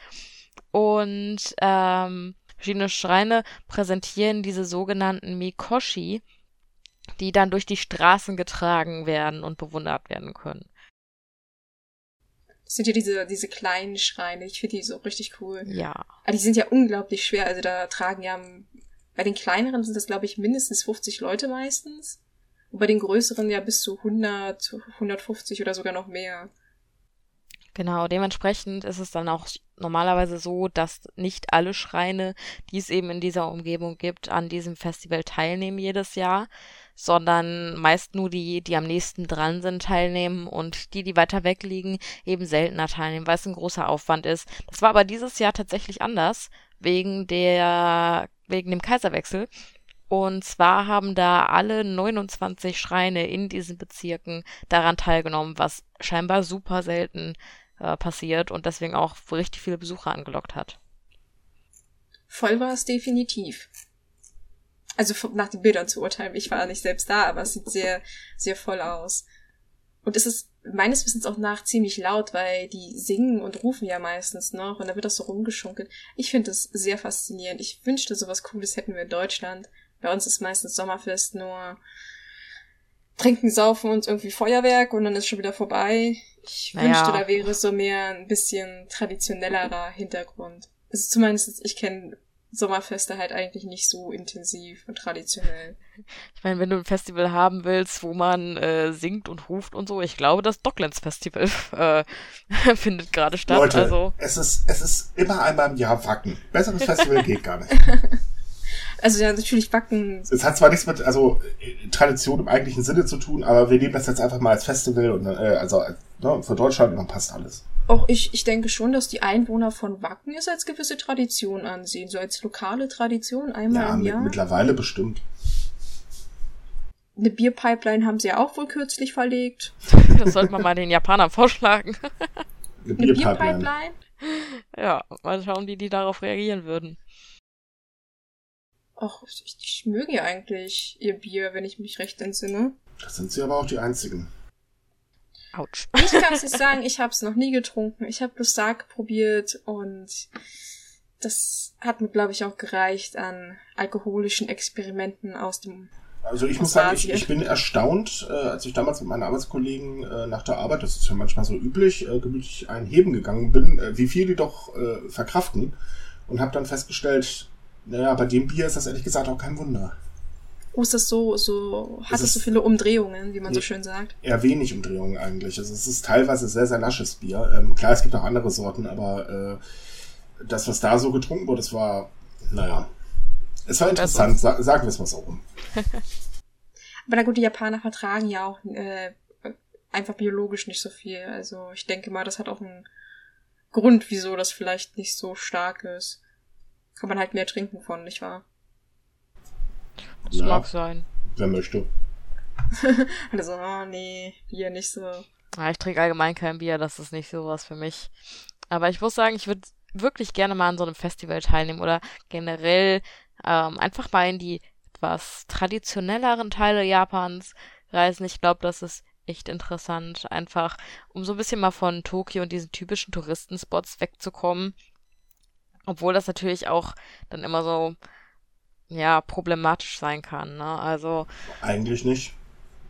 Und ähm, verschiedene Schreine präsentieren diese sogenannten Mikoshi, die dann durch die Straßen getragen werden und bewundert werden können. Das sind ja diese, diese kleinen Schreine. Ich finde die so richtig cool. Ja. Aber die sind ja unglaublich schwer. Also da tragen ja Bei den kleineren sind das, glaube ich, mindestens 50 Leute meistens. Und bei den größeren ja bis zu 100, 150 oder sogar noch mehr. Genau, dementsprechend ist es dann auch normalerweise so, dass nicht alle Schreine, die es eben in dieser Umgebung gibt, an diesem Festival teilnehmen jedes Jahr, sondern meist nur die, die am nächsten dran sind, teilnehmen und die, die weiter weg liegen, eben seltener teilnehmen, weil es ein großer Aufwand ist. Das war aber dieses Jahr tatsächlich anders, wegen der, wegen dem Kaiserwechsel. Und zwar haben da alle 29 Schreine in diesen Bezirken daran teilgenommen, was scheinbar super selten äh, passiert und deswegen auch richtig viele Besucher angelockt hat. Voll war es definitiv. Also nach den Bildern zu urteilen. Ich war nicht selbst da, aber es sieht sehr, sehr voll aus. Und es ist meines Wissens auch nach ziemlich laut, weil die singen und rufen ja meistens noch und da wird das so rumgeschunkelt. Ich finde das sehr faszinierend. Ich wünschte, sowas Cooles hätten wir in Deutschland. Bei uns ist meistens Sommerfest nur trinken, saufen und irgendwie Feuerwerk und dann ist schon wieder vorbei. Ich naja. wünschte, da wäre so mehr ein bisschen traditionellerer Hintergrund. Also zumindest, ich kenne Sommerfeste halt eigentlich nicht so intensiv und traditionell. Ich meine, wenn du ein Festival haben willst, wo man äh, singt und ruft und so, ich glaube, das Docklands Festival äh, findet gerade statt. Leute, also. es ist es ist immer einmal im Jahr Wacken. Besseres Festival geht gar nicht. Also ja, natürlich Backen. Es hat zwar nichts mit also Tradition im eigentlichen Sinne zu tun, aber wir nehmen das jetzt einfach mal als Festival und äh, also ne, für Deutschland und dann passt alles. Auch ich, ich denke schon, dass die Einwohner von Wacken es als gewisse Tradition ansehen, so als lokale Tradition einmal ja, im Jahr. Mit, mittlerweile bestimmt. Eine Bierpipeline haben sie ja auch wohl kürzlich verlegt. Das sollte man mal den Japanern vorschlagen. Eine Bierpipeline. Eine Bierpipeline? Ja, mal schauen, wie die darauf reagieren würden. Ach, ich, ich möge ja eigentlich ihr Bier, wenn ich mich recht entsinne. Das sind sie aber auch die einzigen. Autsch. Ich kann es nicht sagen, ich habe es noch nie getrunken. Ich habe bloß Sarg probiert und das hat mir, glaube ich, auch gereicht an alkoholischen Experimenten aus dem also ich muss sagen, ich, ich bin erstaunt, äh, als ich damals mit meinen Arbeitskollegen äh, nach der Arbeit, das ist ja manchmal so üblich, äh, gemütlich einheben gegangen bin, äh, wie viel die doch äh, verkraften und habe dann festgestellt, naja, bei dem Bier ist das ehrlich gesagt auch kein Wunder. Oh, ist das so, so, hat es so viele Umdrehungen, wie man so schön sagt? Eher wenig Umdrehungen eigentlich. Also es ist teilweise sehr, sehr lasches Bier. Ähm, klar, es gibt auch andere Sorten, aber äh, das, was da so getrunken wurde, das war, naja, es war interessant, sa sagen wir es mal so rum. aber na gut, die Japaner vertragen ja auch äh, einfach biologisch nicht so viel. Also ich denke mal, das hat auch einen Grund, wieso das vielleicht nicht so stark ist kann man halt mehr trinken von, nicht wahr? Das ja, mag sein. Wer möchte. also, oh nee, Bier nicht so. Ja, ich trinke allgemein kein Bier, das ist nicht so was für mich. Aber ich muss sagen, ich würde wirklich gerne mal an so einem Festival teilnehmen oder generell ähm, einfach mal in die etwas traditionelleren Teile Japans reisen. Ich glaube, das ist echt interessant, einfach um so ein bisschen mal von Tokio und diesen typischen Touristenspots wegzukommen obwohl das natürlich auch dann immer so, ja, problematisch sein kann, ne? Also. Eigentlich nicht.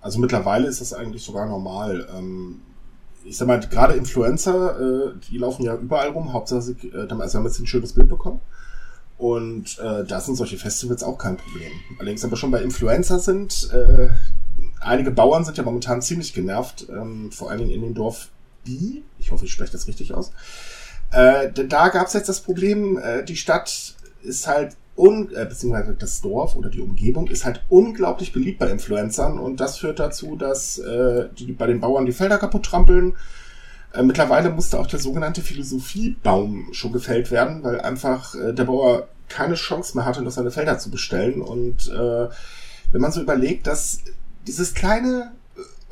Also mittlerweile ist das eigentlich sogar normal. Ähm, ich sag mal, gerade Influencer, äh, die laufen ja überall rum, Hauptsache, äh, also haben jetzt ein schönes Bild bekommen. Und äh, da sind solche Festivals auch kein Problem. Allerdings, wir schon bei Influencer sind, äh, einige Bauern sind ja momentan ziemlich genervt, ähm, vor allen Dingen in dem Dorf Bi, ich hoffe, ich spreche das richtig aus, äh, da gab es jetzt das Problem, äh, die Stadt ist halt un äh, beziehungsweise das Dorf oder die Umgebung ist halt unglaublich beliebt bei Influencern und das führt dazu, dass äh, die bei den Bauern die Felder kaputt trampeln. Äh, mittlerweile musste auch der sogenannte Philosophiebaum schon gefällt werden, weil einfach äh, der Bauer keine Chance mehr hatte, noch seine Felder zu bestellen. Und äh, wenn man so überlegt, dass dieses kleine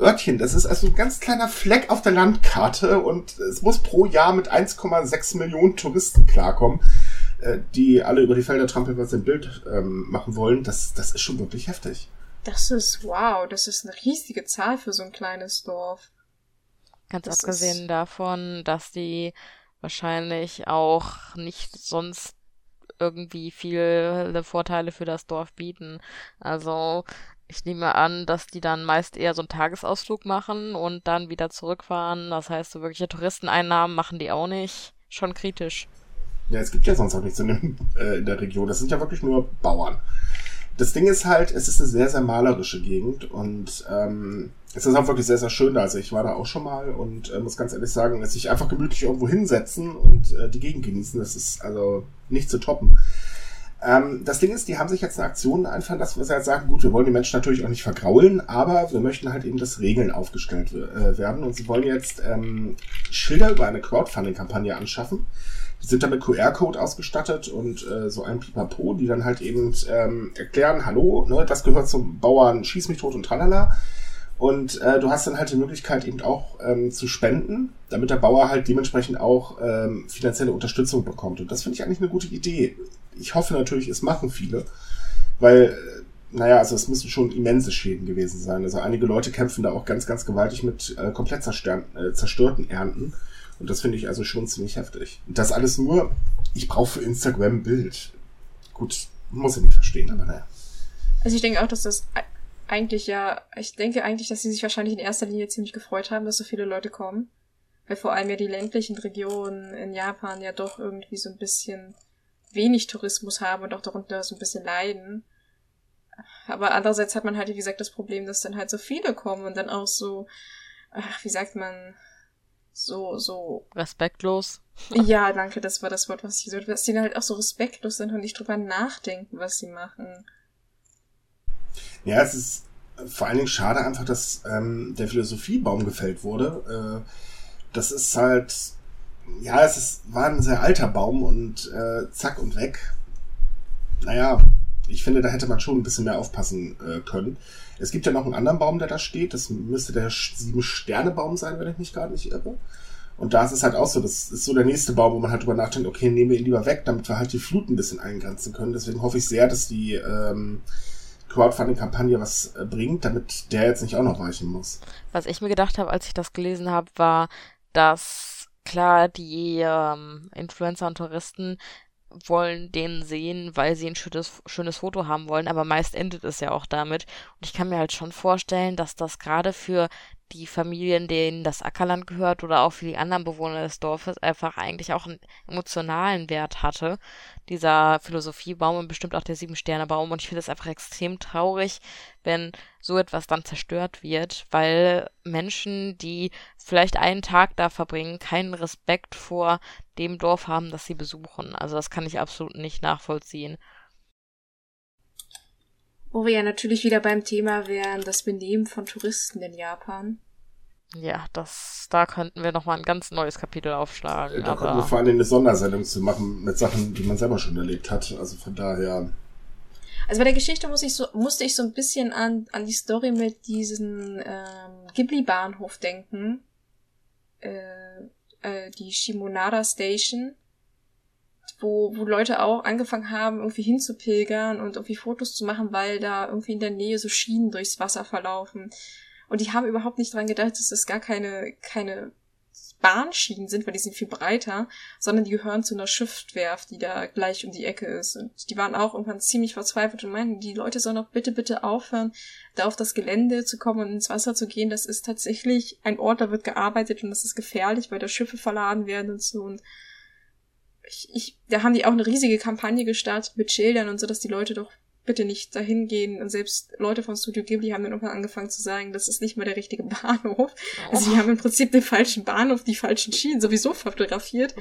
Örtchen. Das ist also ein ganz kleiner Fleck auf der Landkarte und es muss pro Jahr mit 1,6 Millionen Touristen klarkommen, äh, die alle über die Felder trampeln, was sie ein Bild ähm, machen wollen. Das, das ist schon wirklich heftig. Das ist wow, das ist eine riesige Zahl für so ein kleines Dorf. Ganz das abgesehen davon, dass die wahrscheinlich auch nicht sonst irgendwie viele Vorteile für das Dorf bieten. Also ich nehme an, dass die dann meist eher so einen Tagesausflug machen und dann wieder zurückfahren. Das heißt, so wirkliche Touristeneinnahmen machen die auch nicht. Schon kritisch. Ja, es gibt ja sonst auch nichts in, dem, äh, in der Region. Das sind ja wirklich nur Bauern. Das Ding ist halt, es ist eine sehr, sehr malerische Gegend und ähm, es ist auch wirklich sehr, sehr schön da. Also ich war da auch schon mal und äh, muss ganz ehrlich sagen, dass sich einfach gemütlich irgendwo hinsetzen und äh, die Gegend genießen, das ist also nicht zu toppen. Ähm, das Ding ist, die haben sich jetzt eine Aktion einfallen lassen, was sie halt sagen, gut, wir wollen die Menschen natürlich auch nicht vergraulen, aber wir möchten halt eben, dass Regeln aufgestellt äh, werden und sie wollen jetzt ähm, Schilder über eine Crowdfunding-Kampagne anschaffen. Die sind dann mit QR-Code ausgestattet und äh, so ein Pipapo, die dann halt eben ähm, erklären, hallo, ne, das gehört zum Bauern, schieß mich tot und tralala. Und äh, du hast dann halt die Möglichkeit eben auch ähm, zu spenden, damit der Bauer halt dementsprechend auch ähm, finanzielle Unterstützung bekommt. Und das finde ich eigentlich eine gute Idee. Ich hoffe natürlich, es machen viele, weil, äh, naja, also es müssen schon immense Schäden gewesen sein. Also einige Leute kämpfen da auch ganz, ganz gewaltig mit äh, komplett äh, zerstörten Ernten. Und das finde ich also schon ziemlich heftig. Und das alles nur, ich brauche für Instagram ein Bild. Gut, muss ich nicht verstehen, aber naja. Also ich denke auch, dass das eigentlich ja, ich denke eigentlich, dass sie sich wahrscheinlich in erster Linie ziemlich gefreut haben, dass so viele Leute kommen. Weil vor allem ja die ländlichen Regionen in Japan ja doch irgendwie so ein bisschen wenig Tourismus haben und auch darunter so ein bisschen leiden. Aber andererseits hat man halt, wie gesagt, das Problem, dass dann halt so viele kommen und dann auch so, ach, wie sagt man, so, so. Respektlos. Ja, danke, das war das Wort, was ich so, dass die dann halt auch so respektlos sind und nicht drüber nachdenken, was sie machen. Ja, es ist vor allen Dingen schade einfach, dass ähm, der Philosophiebaum gefällt wurde. Äh, das ist halt, ja, es ist, war ein sehr alter Baum und äh, zack und weg. Naja, ich finde, da hätte man schon ein bisschen mehr aufpassen äh, können. Es gibt ja noch einen anderen Baum, der da steht. Das müsste der Sieben-Sterne-Baum sein, wenn ich mich gerade nicht irre. Und da ist es halt auch so, das ist so der nächste Baum, wo man halt drüber nachdenkt, okay, nehmen wir ihn lieber weg, damit wir halt die Flut ein bisschen eingrenzen können. Deswegen hoffe ich sehr, dass die ähm, Crowdfunding-Kampagne was äh, bringt, damit der jetzt nicht auch noch weichen muss. Was ich mir gedacht habe, als ich das gelesen habe, war, dass klar die ähm, Influencer und Touristen wollen den sehen, weil sie ein schönes, schönes Foto haben wollen, aber meist endet es ja auch damit. Und ich kann mir halt schon vorstellen, dass das gerade für die Familien, denen das Ackerland gehört oder auch für die anderen Bewohner des Dorfes einfach eigentlich auch einen emotionalen Wert hatte. Dieser Philosophiebaum und bestimmt auch der Sieben-Sterne-Baum. Und ich finde es einfach extrem traurig, wenn so etwas dann zerstört wird, weil Menschen, die vielleicht einen Tag da verbringen, keinen Respekt vor dem Dorf haben, das sie besuchen. Also das kann ich absolut nicht nachvollziehen. Wo wir ja natürlich wieder beim Thema wären, das Benehmen von Touristen in Japan. Ja, das, da könnten wir nochmal ein ganz neues Kapitel aufschlagen. Da könnten wir vor allem eine Sondersendung zu machen mit Sachen, die man selber schon erlebt hat. Also von daher. Also bei der Geschichte muss ich so, musste ich so ein bisschen an, an die Story mit diesem ähm, Ghibli-Bahnhof denken. Äh, äh, die Shimonara Station wo, wo Leute auch angefangen haben, irgendwie hinzupilgern und irgendwie Fotos zu machen, weil da irgendwie in der Nähe so Schienen durchs Wasser verlaufen. Und die haben überhaupt nicht dran gedacht, dass das gar keine, keine Bahnschienen sind, weil die sind viel breiter, sondern die gehören zu einer Schiffwerft, die da gleich um die Ecke ist. Und die waren auch irgendwann ziemlich verzweifelt und meinten, die Leute sollen doch bitte, bitte aufhören, da auf das Gelände zu kommen und ins Wasser zu gehen. Das ist tatsächlich ein Ort, da wird gearbeitet und das ist gefährlich, weil da Schiffe verladen werden und so. Und ich, ich, da haben die auch eine riesige Kampagne gestartet mit Schildern und so, dass die Leute doch bitte nicht dahin gehen. Und selbst Leute von Studio Ghibli haben dann irgendwann angefangen zu sagen, das ist nicht mal der richtige Bahnhof. Oh. Also die haben im Prinzip den falschen Bahnhof, die falschen Schienen sowieso fotografiert.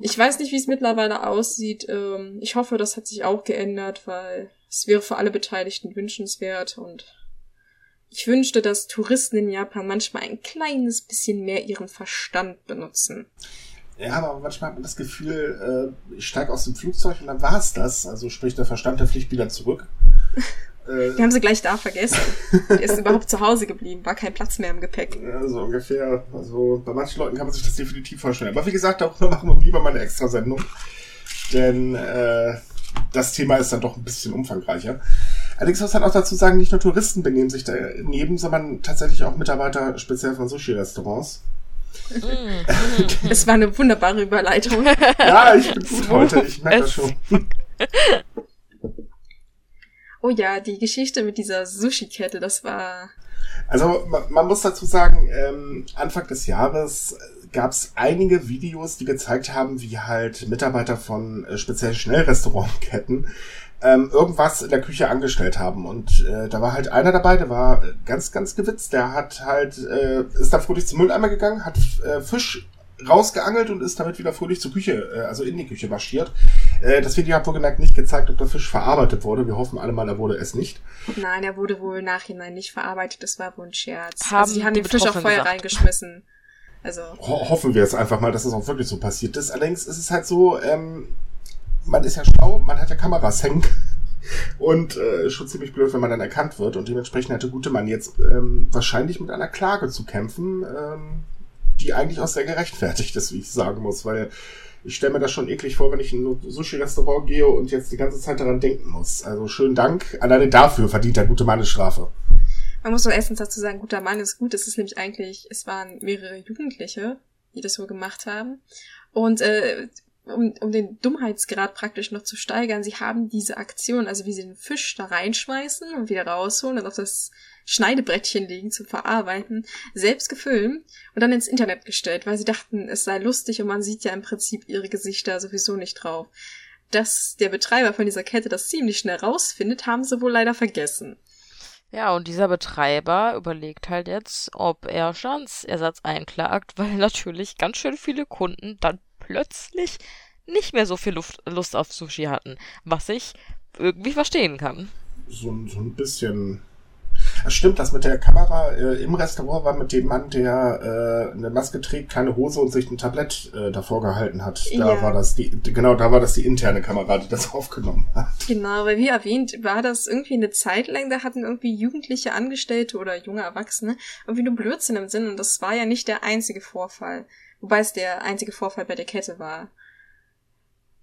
Ich weiß nicht, wie es mittlerweile aussieht. Ähm, ich hoffe, das hat sich auch geändert, weil es wäre für alle Beteiligten wünschenswert und ich wünschte, dass Touristen in Japan manchmal ein kleines bisschen mehr ihren Verstand benutzen. Ja, aber manchmal hat man das Gefühl, äh, ich steige aus dem Flugzeug und dann war es das. Also sprich, der Verstand, der fliegt wieder zurück. äh, Die haben sie gleich da vergessen. Der ist überhaupt zu Hause geblieben, war kein Platz mehr im Gepäck. Ja, so ungefähr. Also bei manchen Leuten kann man sich das definitiv vorstellen. Aber wie gesagt, darüber machen wir lieber mal eine extra Sendung. Denn äh, das Thema ist dann doch ein bisschen umfangreicher. Allerdings muss man auch dazu sagen, nicht nur Touristen benehmen sich daneben, sondern tatsächlich auch Mitarbeiter speziell von Sushi-Restaurants. Es war eine wunderbare Überleitung. Ja, ich bin gut heute, ich merke das schon. Oh ja, die Geschichte mit dieser Sushi-Kette, das war. Also man, man, muss dazu sagen, ähm, Anfang des Jahres gab es einige Videos, die gezeigt haben, wie halt Mitarbeiter von äh, speziell Schnellrestaurantketten ähm, irgendwas in der Küche angestellt haben. Und äh, da war halt einer dabei, der war ganz, ganz gewitzt. Der hat halt, äh, ist da fröhlich zum Mülleimer gegangen, hat äh, Fisch rausgeangelt und ist damit wieder fröhlich zur Küche, äh, also in die Küche marschiert. Äh, das Video hat wohl gemerkt nicht gezeigt, ob der Fisch verarbeitet wurde. Wir hoffen alle mal, er wurde es nicht. Nein, er wurde wohl nachhinein nicht verarbeitet. Das war wohl ein Scherz. Haben also die haben die den Fisch auf Feuer gesagt. reingeschmissen. Also, Ho hoffen wir es einfach mal, dass es auch wirklich so passiert ist. Allerdings ist es halt so, ähm, man ist ja schlau, man hat ja Kameras hängen. Und äh, schon ziemlich blöd, wenn man dann erkannt wird. Und dementsprechend hatte gute Mann jetzt ähm, wahrscheinlich mit einer Klage zu kämpfen, ähm, die eigentlich auch sehr gerechtfertigt ist, wie ich sagen muss. Weil ich stelle mir das schon eklig vor, wenn ich in ein Sushi-Restaurant gehe und jetzt die ganze Zeit daran denken muss. Also schönen Dank. Alleine dafür verdient der gute Mann eine Strafe. man muss doch erstens dazu sagen, guter Mann ist gut. Es ist nämlich eigentlich, es waren mehrere Jugendliche, die das so gemacht haben. Und äh, um, um den Dummheitsgrad praktisch noch zu steigern, sie haben diese Aktion, also wie sie den Fisch da reinschmeißen und wieder rausholen und auf das Schneidebrettchen legen zum Verarbeiten, selbst gefilmt und dann ins Internet gestellt, weil sie dachten, es sei lustig und man sieht ja im Prinzip ihre Gesichter sowieso nicht drauf. Dass der Betreiber von dieser Kette das ziemlich schnell rausfindet, haben sie wohl leider vergessen. Ja, und dieser Betreiber überlegt halt jetzt, ob er Schadensersatz einklagt, weil natürlich ganz schön viele Kunden dann plötzlich nicht mehr so viel Luft, Lust auf Sushi hatten, was ich irgendwie verstehen kann. so, ein- so ein bisschen. Das stimmt, das mit der Kamera äh, im Restaurant war mit dem Mann, der äh, eine Maske trägt, keine Hose und sich ein Tablett äh, davor gehalten hat. Da Ja. war das die, genau, da war das die interne Kamera, die das aufgenommen hat. Genau, weil wie erwähnt, war das irgendwie eine Zeit lang, da hatten irgendwie jugendliche Angestellte oder junge Erwachsene irgendwie nur Blödsinn im Sinn und das war ja nicht der einzige Vorfall. Wobei es der einzige Vorfall bei der Kette war.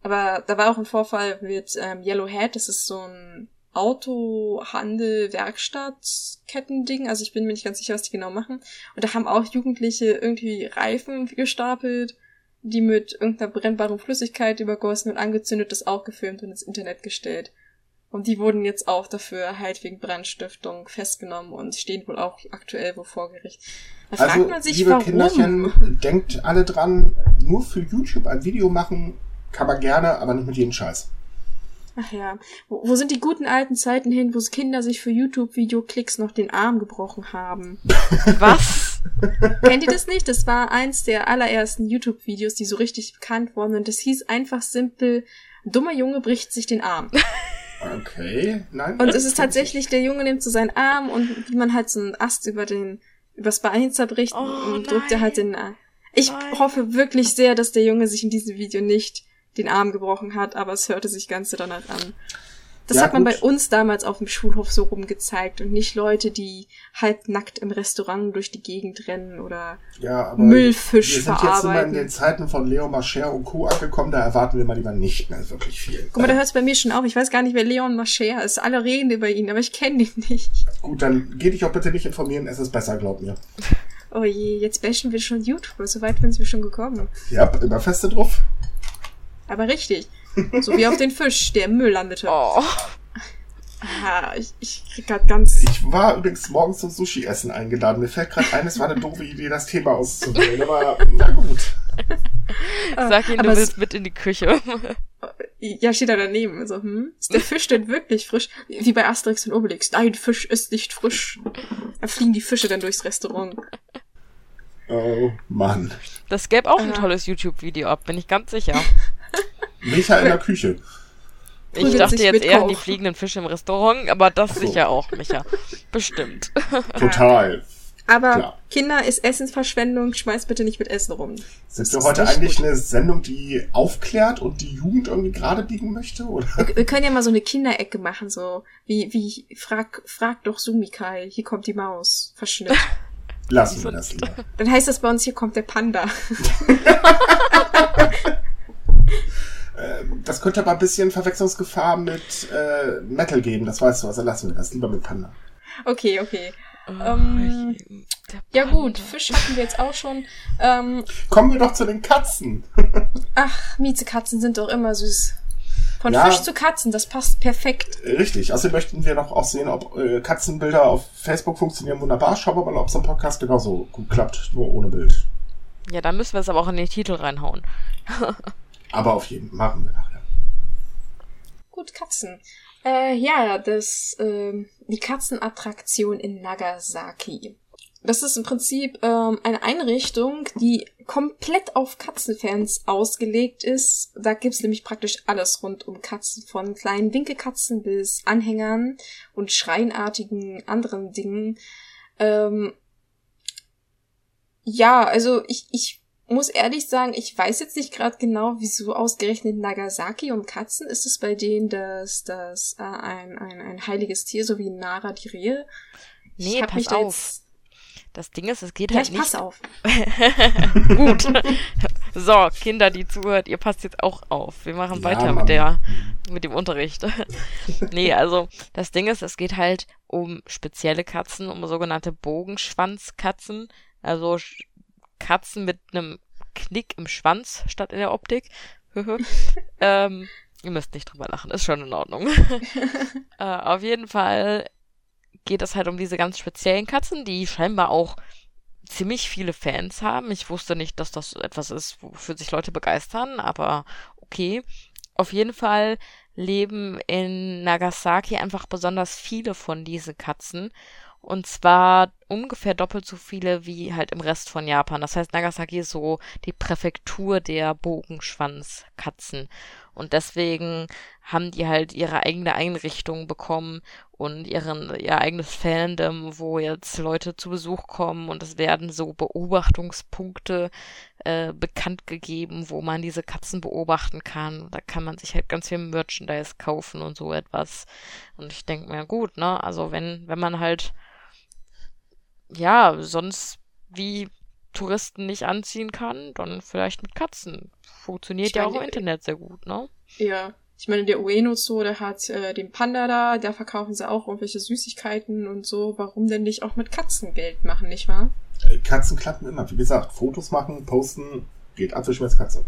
Aber da war auch ein Vorfall mit ähm, Yellowhead, das ist so ein Autohandel, Werkstatt-Kettending. Also ich bin mir nicht ganz sicher, was die genau machen. Und da haben auch Jugendliche irgendwie Reifen gestapelt, die mit irgendeiner brennbaren Flüssigkeit übergossen und angezündet, das auch gefilmt und ins Internet gestellt. Und die wurden jetzt auch dafür halt wegen Brandstiftung festgenommen und stehen wohl auch aktuell wo vor Gericht. Da fragt Also, man sich, liebe warum. Kinderchen, denkt alle dran, nur für YouTube ein Video machen kann man gerne, aber nicht mit jedem Scheiß. Ach ja, wo, wo sind die guten alten Zeiten hin, wo Kinder sich für YouTube-Video-Klicks noch den Arm gebrochen haben? Was? Kennt ihr das nicht? Das war eins der allerersten YouTube-Videos, die so richtig bekannt wurden und das hieß einfach simpel, dummer Junge bricht sich den Arm. Okay, nein. Und es ist tatsächlich, der Junge nimmt so seinen Arm und wie man halt so einen Ast über den, übers Bein zerbricht Oh, und drückt er halt den Arm. Ich Nein. hoffe wirklich sehr, dass der Junge sich in diesem Video nicht den Arm gebrochen hat, aber es hörte sich ganz so danach an. Das Ja, hat man gut. bei uns damals auf dem Schulhof so rumgezeigt und nicht Leute, die halbnackt im Restaurant durch die Gegend rennen oder ja, Müllfisch wir sind jetzt immer in verarbeiten. den Zeiten von Leo Marcher und Co. angekommen, da erwarten wir mal lieber nicht mehr wirklich viel. Guck mal, da hört es bei mir schon auf. Ich weiß gar nicht, wer Leon Marcher ist. Alle reden über ihn, aber ich kenne ihn nicht. Gut, dann geh dich auch bitte nicht informieren, es ist besser, glaub mir. Oh je, jetzt bashen wir schon YouTuber. So weit sind wir schon gekommen. Ja, immer feste drauf. Aber richtig. So wie auf den Fisch, der im Müll landete. Oh. Ah, ich, ich krieg grad ganz. Ich war übrigens morgens zum Sushi-Essen eingeladen. Mir fällt gerade ein, es war eine doofe Idee, das Thema auszuwählen, aber na gut. Sag ihm, aber du willst mit in die Küche. Ja, steht da daneben. So, hm? Ist der Fisch denn wirklich frisch? Wie bei Asterix und Obelix. Nein, Fisch ist nicht frisch. Da fliegen die Fische dann durchs Restaurant. Oh Mann. Das gäbe auch ein Aha. tolles YouTube-Video ab, bin ich ganz sicher. Micha in der Küche. Ich dachte jetzt mit eher an die fliegenden Fische im Restaurant, aber das so. sicher auch, Micha. Bestimmt. Total. Aber Klar. Kinder ist Essensverschwendung. Schmeiß bitte nicht mit Essen rum. Sind wir heute eigentlich gut. eine Sendung, die aufklärt und die Jugend irgendwie gerade biegen möchte? Oder? Wir können ja mal so eine Kinderecke machen, so wie, wie, frag, frag doch Sumikai, hier kommt die Maus. Verschnitt. Lassen wir das lieber. Dann heißt das bei uns, hier kommt der Panda. Ähm, Das könnte aber ein bisschen Verwechslungsgefahr mit äh, Metal geben, das weißt du, also lassen wir das lieber mit Panda. Okay, okay. Oh, Ähm, der Ja gut. Fisch hatten wir jetzt auch schon. Ähm, Kommen wir doch zu den Katzen. ach, Miezekatzen sind doch immer süß. Von Ja. Fisch zu Katzen, das passt perfekt. Richtig. Außerdem möchten wir noch auch sehen, ob äh, Katzenbilder auf Facebook funktionieren wunderbar. Schauen wir mal, ob es im Podcast genauso gut klappt, nur ohne Bild. Ja, dann müssen wir es aber auch in den Titel reinhauen. aber auf jeden Fall machen wir nachher. Gut, Katzen. Äh, ja, das, äh, die Katzenattraktion in Nagasaki. Das ist im Prinzip ähm, eine Einrichtung, die komplett auf Katzenfans ausgelegt ist. Da gibt's nämlich praktisch alles rund um Katzen, von kleinen Winkelkatzen bis Anhängern und schreinartigen anderen Dingen. Ähm, ja, also ich, ich muss ehrlich sagen, ich weiß jetzt nicht gerade genau, wieso ausgerechnet Nagasaki und Katzen. Ist es bei denen das, das äh, ein, ein, ein heiliges Tier, so wie Nara die Rehe? Nee, pass auf. Das Ding ist, es geht ja, halt ich nicht. Pass auf. Gut. so, Kinder, die zuhört, ihr passt jetzt auch auf. Wir machen Ja, weiter Mann. mit der, mit dem Unterricht. nee, also das Ding ist, es geht halt um spezielle Katzen, um sogenannte Bogenschwanzkatzen. Also Katzen mit einem Knick im Schwanz statt in der Optik. ähm, ihr müsst nicht drüber lachen, ist schon in Ordnung. äh, auf jeden Fall geht es halt um diese ganz speziellen Katzen, die scheinbar auch ziemlich viele Fans haben. Ich wusste nicht, dass das etwas ist, wofür sich Leute begeistern, aber okay. Auf jeden Fall leben in Nagasaki einfach besonders viele von diesen Katzen. Und zwar ungefähr doppelt so viele wie halt im Rest von Japan. Das heißt, Nagasaki ist so die Präfektur der Bogenschwanzkatzen. Und deswegen haben die halt ihre eigene Einrichtung bekommen und ihren, ihr eigenes Fandom, wo jetzt Leute zu Besuch kommen und es werden so Beobachtungspunkte äh, bekannt gegeben, wo man diese Katzen beobachten kann. Da kann man sich halt ganz viel Merchandise kaufen und so etwas. Und ich denke mir, gut, ne? Also wenn, wenn man halt ja, sonst wie Touristen nicht anziehen kann, dann vielleicht mit Katzen. Funktioniert Ich ja auch meine, im Internet sehr gut, ne? Ja. Ich meine, der Ueno Zoo, der hat äh, den Panda da, da verkaufen sie auch irgendwelche Süßigkeiten und so. Warum denn nicht auch mit Katzen Geld machen, nicht wahr? Äh, Katzen klappen immer. Wie gesagt, Fotos machen, posten, geht ab für Schmerzkatze.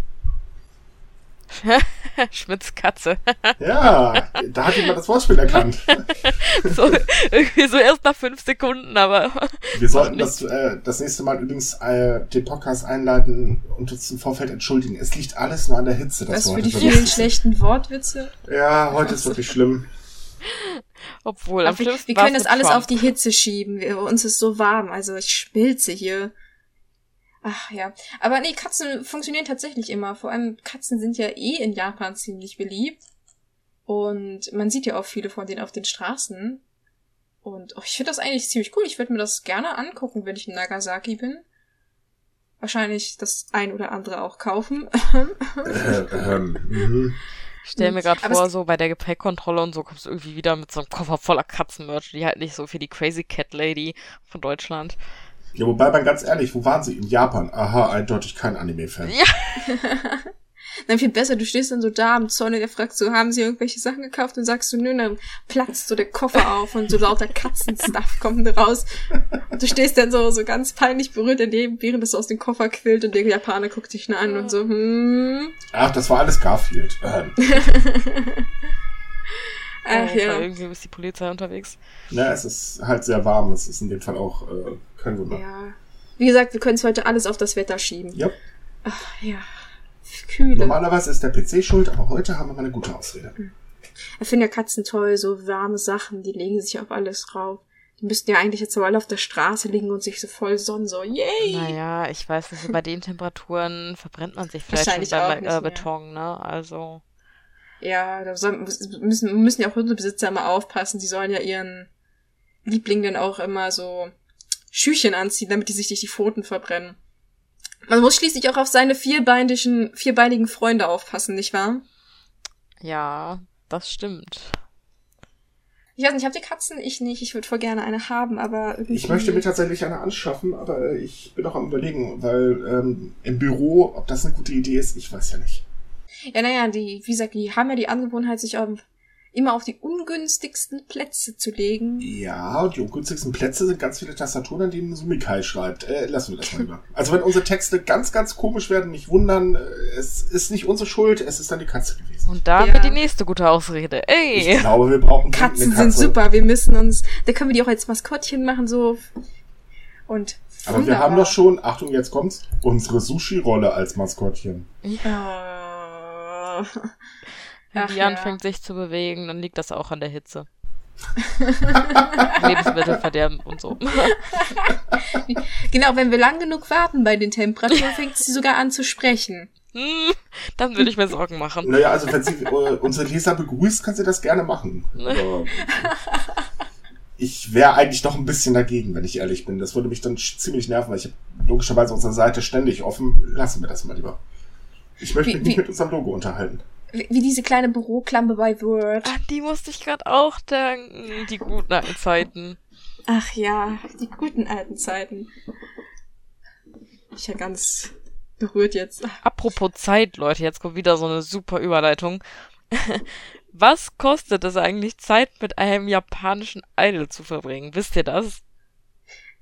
Schmitz Katze. Ja, da hat jemand das Wortspiel erkannt. so, irgendwie so erst nach fünf Sekunden, aber Wir sollten das, äh, das nächste Mal übrigens äh, den Podcast einleiten und uns im Vorfeld entschuldigen. Es liegt alles nur an der Hitze, das Das wir für die vielen schlechten Wortwitze. Ja, heute ist wirklich schlimm. obwohl am Aber wir, wir können das alles Trump. auf die Hitze schieben. Wir, uns ist so warm, also ich schmilze hier. Ach ja. Aber nee, Katzen funktionieren tatsächlich immer. Vor allem Katzen sind ja eh in Japan ziemlich beliebt. Und man sieht ja auch viele von denen auf den Straßen. Und oh, ich finde das eigentlich ziemlich cool. Ich würde mir das gerne angucken, wenn ich in Nagasaki bin. Wahrscheinlich das ein oder andere auch kaufen. Äh, ähm, mhm. Ich stell mir gerade vor, so bei der Gepäckkontrolle und so kommst du irgendwie wieder mit so einem Koffer voller Katzenmerch, die halt nicht so für die Crazy Cat Lady von Deutschland. Ja, wobei man ganz ehrlich, wo waren sie? In Japan. Aha, eindeutig kein Anime-Fan. Ja. Dann viel besser, du stehst dann so da am Zoll und der fragt so, haben sie irgendwelche Sachen gekauft? Und sagst du, nö, dann platzt so der Koffer auf und so lauter Katzenstuff kommt raus. Und du stehst dann so, so ganz peinlich berührt daneben, während es aus dem Koffer quillt und der Japaner guckt dich nur an und so, hm. Ach, das war alles Garfield. Ähm, Ach Oh, ja. Irgendwie ist die Polizei unterwegs. na, es ist halt sehr warm. Es ist in dem Fall auch äh, kein Wunder. Ja. Wie gesagt, wir können es heute alles auf das Wetter schieben. Ja. Ach ja. Kühle. Normalerweise ist der PC schuld, aber heute haben wir mal eine gute Ausrede. Ich finde ja Katzen toll, so warme Sachen, die legen sich auf alles drauf. Die müssten ja eigentlich jetzt so alle auf der Straße liegen und sich so voll sonnen, so, yay! Naja, ich weiß nicht, bei den Temperaturen verbrennt man sich vielleicht schon nicht äh. Beton, ne? Also. Ja, da soll, müssen, müssen ja auch Hundebesitzer immer aufpassen. Die sollen ja ihren Liebling dann auch immer so Schüchen anziehen, damit die sich nicht die Pfoten verbrennen. Man muss schließlich auch auf seine vierbeinigen, vierbeinigen Freunde aufpassen, nicht wahr? Ja, das stimmt. Ich weiß nicht, habt ihr Katzen? Ich nicht. Ich würde voll gerne eine haben, aber irgendwie... Ich möchte mir tatsächlich eine anschaffen, aber ich bin auch am überlegen, weil ähm, im Büro, ob das eine gute Idee ist, ich weiß ja nicht. Ja, naja, die, wie gesagt, die haben ja die Angewohnheit, sich auf, immer auf die ungünstigsten Plätze zu legen. Ja, und die ungünstigsten Plätze sind ganz viele Tastaturen, an denen Sumikai schreibt. Äh, lassen wir das mal lieber. Also wenn unsere Texte ganz, ganz komisch werden, nicht wundern, äh, es ist nicht unsere Schuld, es ist dann die Katze gewesen. Und da Ja. wird die nächste gute Ausrede. Ich Ey! glaube, wir brauchen Katzen eine sind Katze. super, wir müssen uns, da können wir die auch als Maskottchen machen, so. Und Aber wir haben doch schon, Achtung, jetzt kommt's, unsere Sushi-Rolle als Maskottchen. Äh, Wenn Ach die ja. anfängt sich zu bewegen, dann liegt das auch an der Hitze. Lebensmittel verderben und so. Genau, wenn wir lang genug warten bei den Temperaturen, fängt sie sogar an zu sprechen. Hm, dann würde ich mir Sorgen machen. Naja, also wenn sie äh, unsere Leser begrüßt, kann sie das gerne machen. Aber ich wäre eigentlich noch ein bisschen dagegen, wenn ich ehrlich bin. Das würde mich dann ziemlich nerven, weil ich habe logischerweise unsere Seite ständig offen. Lassen wir das mal lieber. Ich möchte Wie- mich nicht wie- mit unserem Logo unterhalten. Wie wie diese kleine Büroklampe bei Word. An die musste ich gerade auch denken. Die guten alten Zeiten. Ach ja, die guten alten Zeiten. Ich ja ganz berührt jetzt. Apropos Zeit, Leute, jetzt kommt wieder so eine super Überleitung. Was kostet es eigentlich, Zeit mit einem japanischen Idol zu verbringen? Wisst ihr das?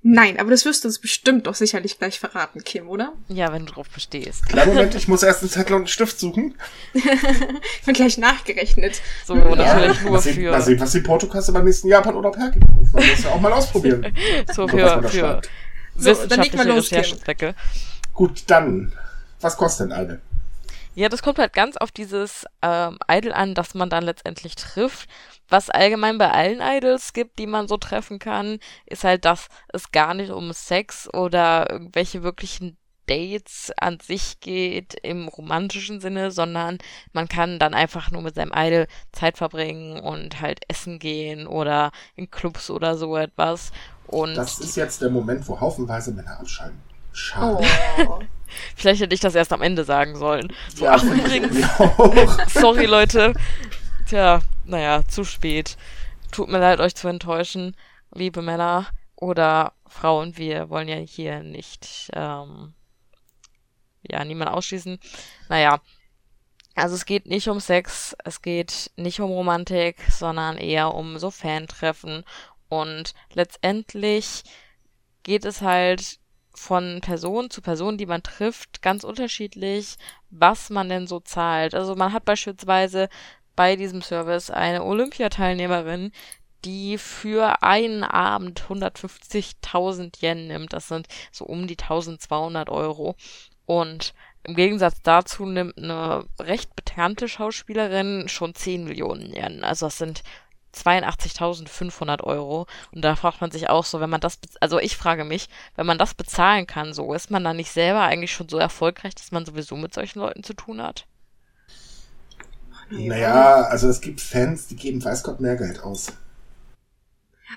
Nein, aber das wirst du uns bestimmt doch sicherlich gleich verraten, Kim, oder? Ja, wenn du drauf bestehst. Kleinen Moment, ich muss erst einen Zettel und einen Stift suchen. Ich bin gleich nachgerechnet. So, natürlich mal nur sehen, für, Mal sehen, was die Portokasse beim nächsten Japan oder hergibt. Man muss ja auch mal ausprobieren. so So, was man für, da für schreibt. So, dann leg mal los, Kim. Gut, dann. Was kostet denn eine? Ja, das kommt halt ganz auf dieses ähm, Idol an, das man dann letztendlich trifft. Was allgemein bei allen Idols gibt, die man so treffen kann, ist halt, dass es gar nicht um Sex oder irgendwelche wirklichen Dates an sich geht im romantischen Sinne, sondern man kann dann einfach nur mit seinem Idol Zeit verbringen und halt essen gehen oder in Clubs oder so etwas. Und Das ist jetzt der Moment, wo haufenweise Männer abschalten. Schade. Oh. vielleicht hätte ich das erst am Ende sagen sollen. So, Ja, ach übrigens. Sorry, Leute. Tja, naja, zu spät. Tut mir leid, euch zu enttäuschen, liebe Männer oder Frauen. Wir wollen ja hier nicht, ähm, ja, niemand ausschließen. Naja, also es geht nicht um Sex, es geht nicht um Romantik, sondern eher um so Fantreffen. Und letztendlich geht es halt von Person zu Person, die man trifft, ganz unterschiedlich, was man denn so zahlt. Also man hat beispielsweise bei diesem Service eine Olympiateilnehmerin, die für einen Abend 150.000 Yen nimmt. Das sind so um die 1200 Euro. Und im Gegensatz dazu nimmt eine recht bekannte Schauspielerin schon 10 Millionen Yen. Also das sind 82.500 Euro. Und da fragt man sich auch so, wenn man das, also ich frage mich, wenn man das bezahlen kann, so ist man dann nicht selber eigentlich schon so erfolgreich, dass man sowieso mit solchen Leuten zu tun hat? Naja, also es gibt Fans, die geben weiß Gott mehr Geld aus.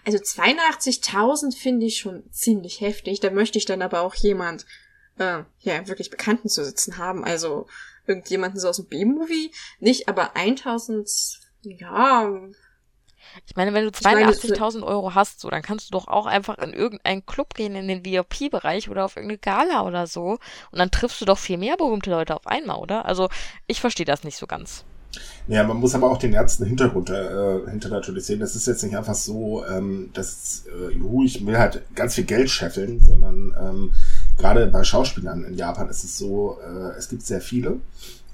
Also 82.000 finde ich schon ziemlich heftig. Da möchte ich dann aber auch jemand, äh, ja, wirklich Bekannten zu sitzen haben. Also irgendjemanden so aus dem B-Movie. Nicht, aber 1000, ja, Ich meine, wenn du meine, 82.000 Euro hast, so, dann kannst du doch auch einfach in irgendeinen Club gehen, in den VIP-Bereich oder auf irgendeine Gala oder so. Und dann triffst du doch viel mehr berühmte Leute auf einmal, oder? Also, ich verstehe das nicht so ganz. Ja, man muss aber auch den ernsten Hintergrund äh, hinter natürlich sehen. Das ist jetzt nicht einfach so, ähm, dass äh, juhu, ich will halt ganz viel Geld scheffeln, sondern ähm, gerade bei Schauspielern in Japan ist es so, äh, es gibt sehr viele.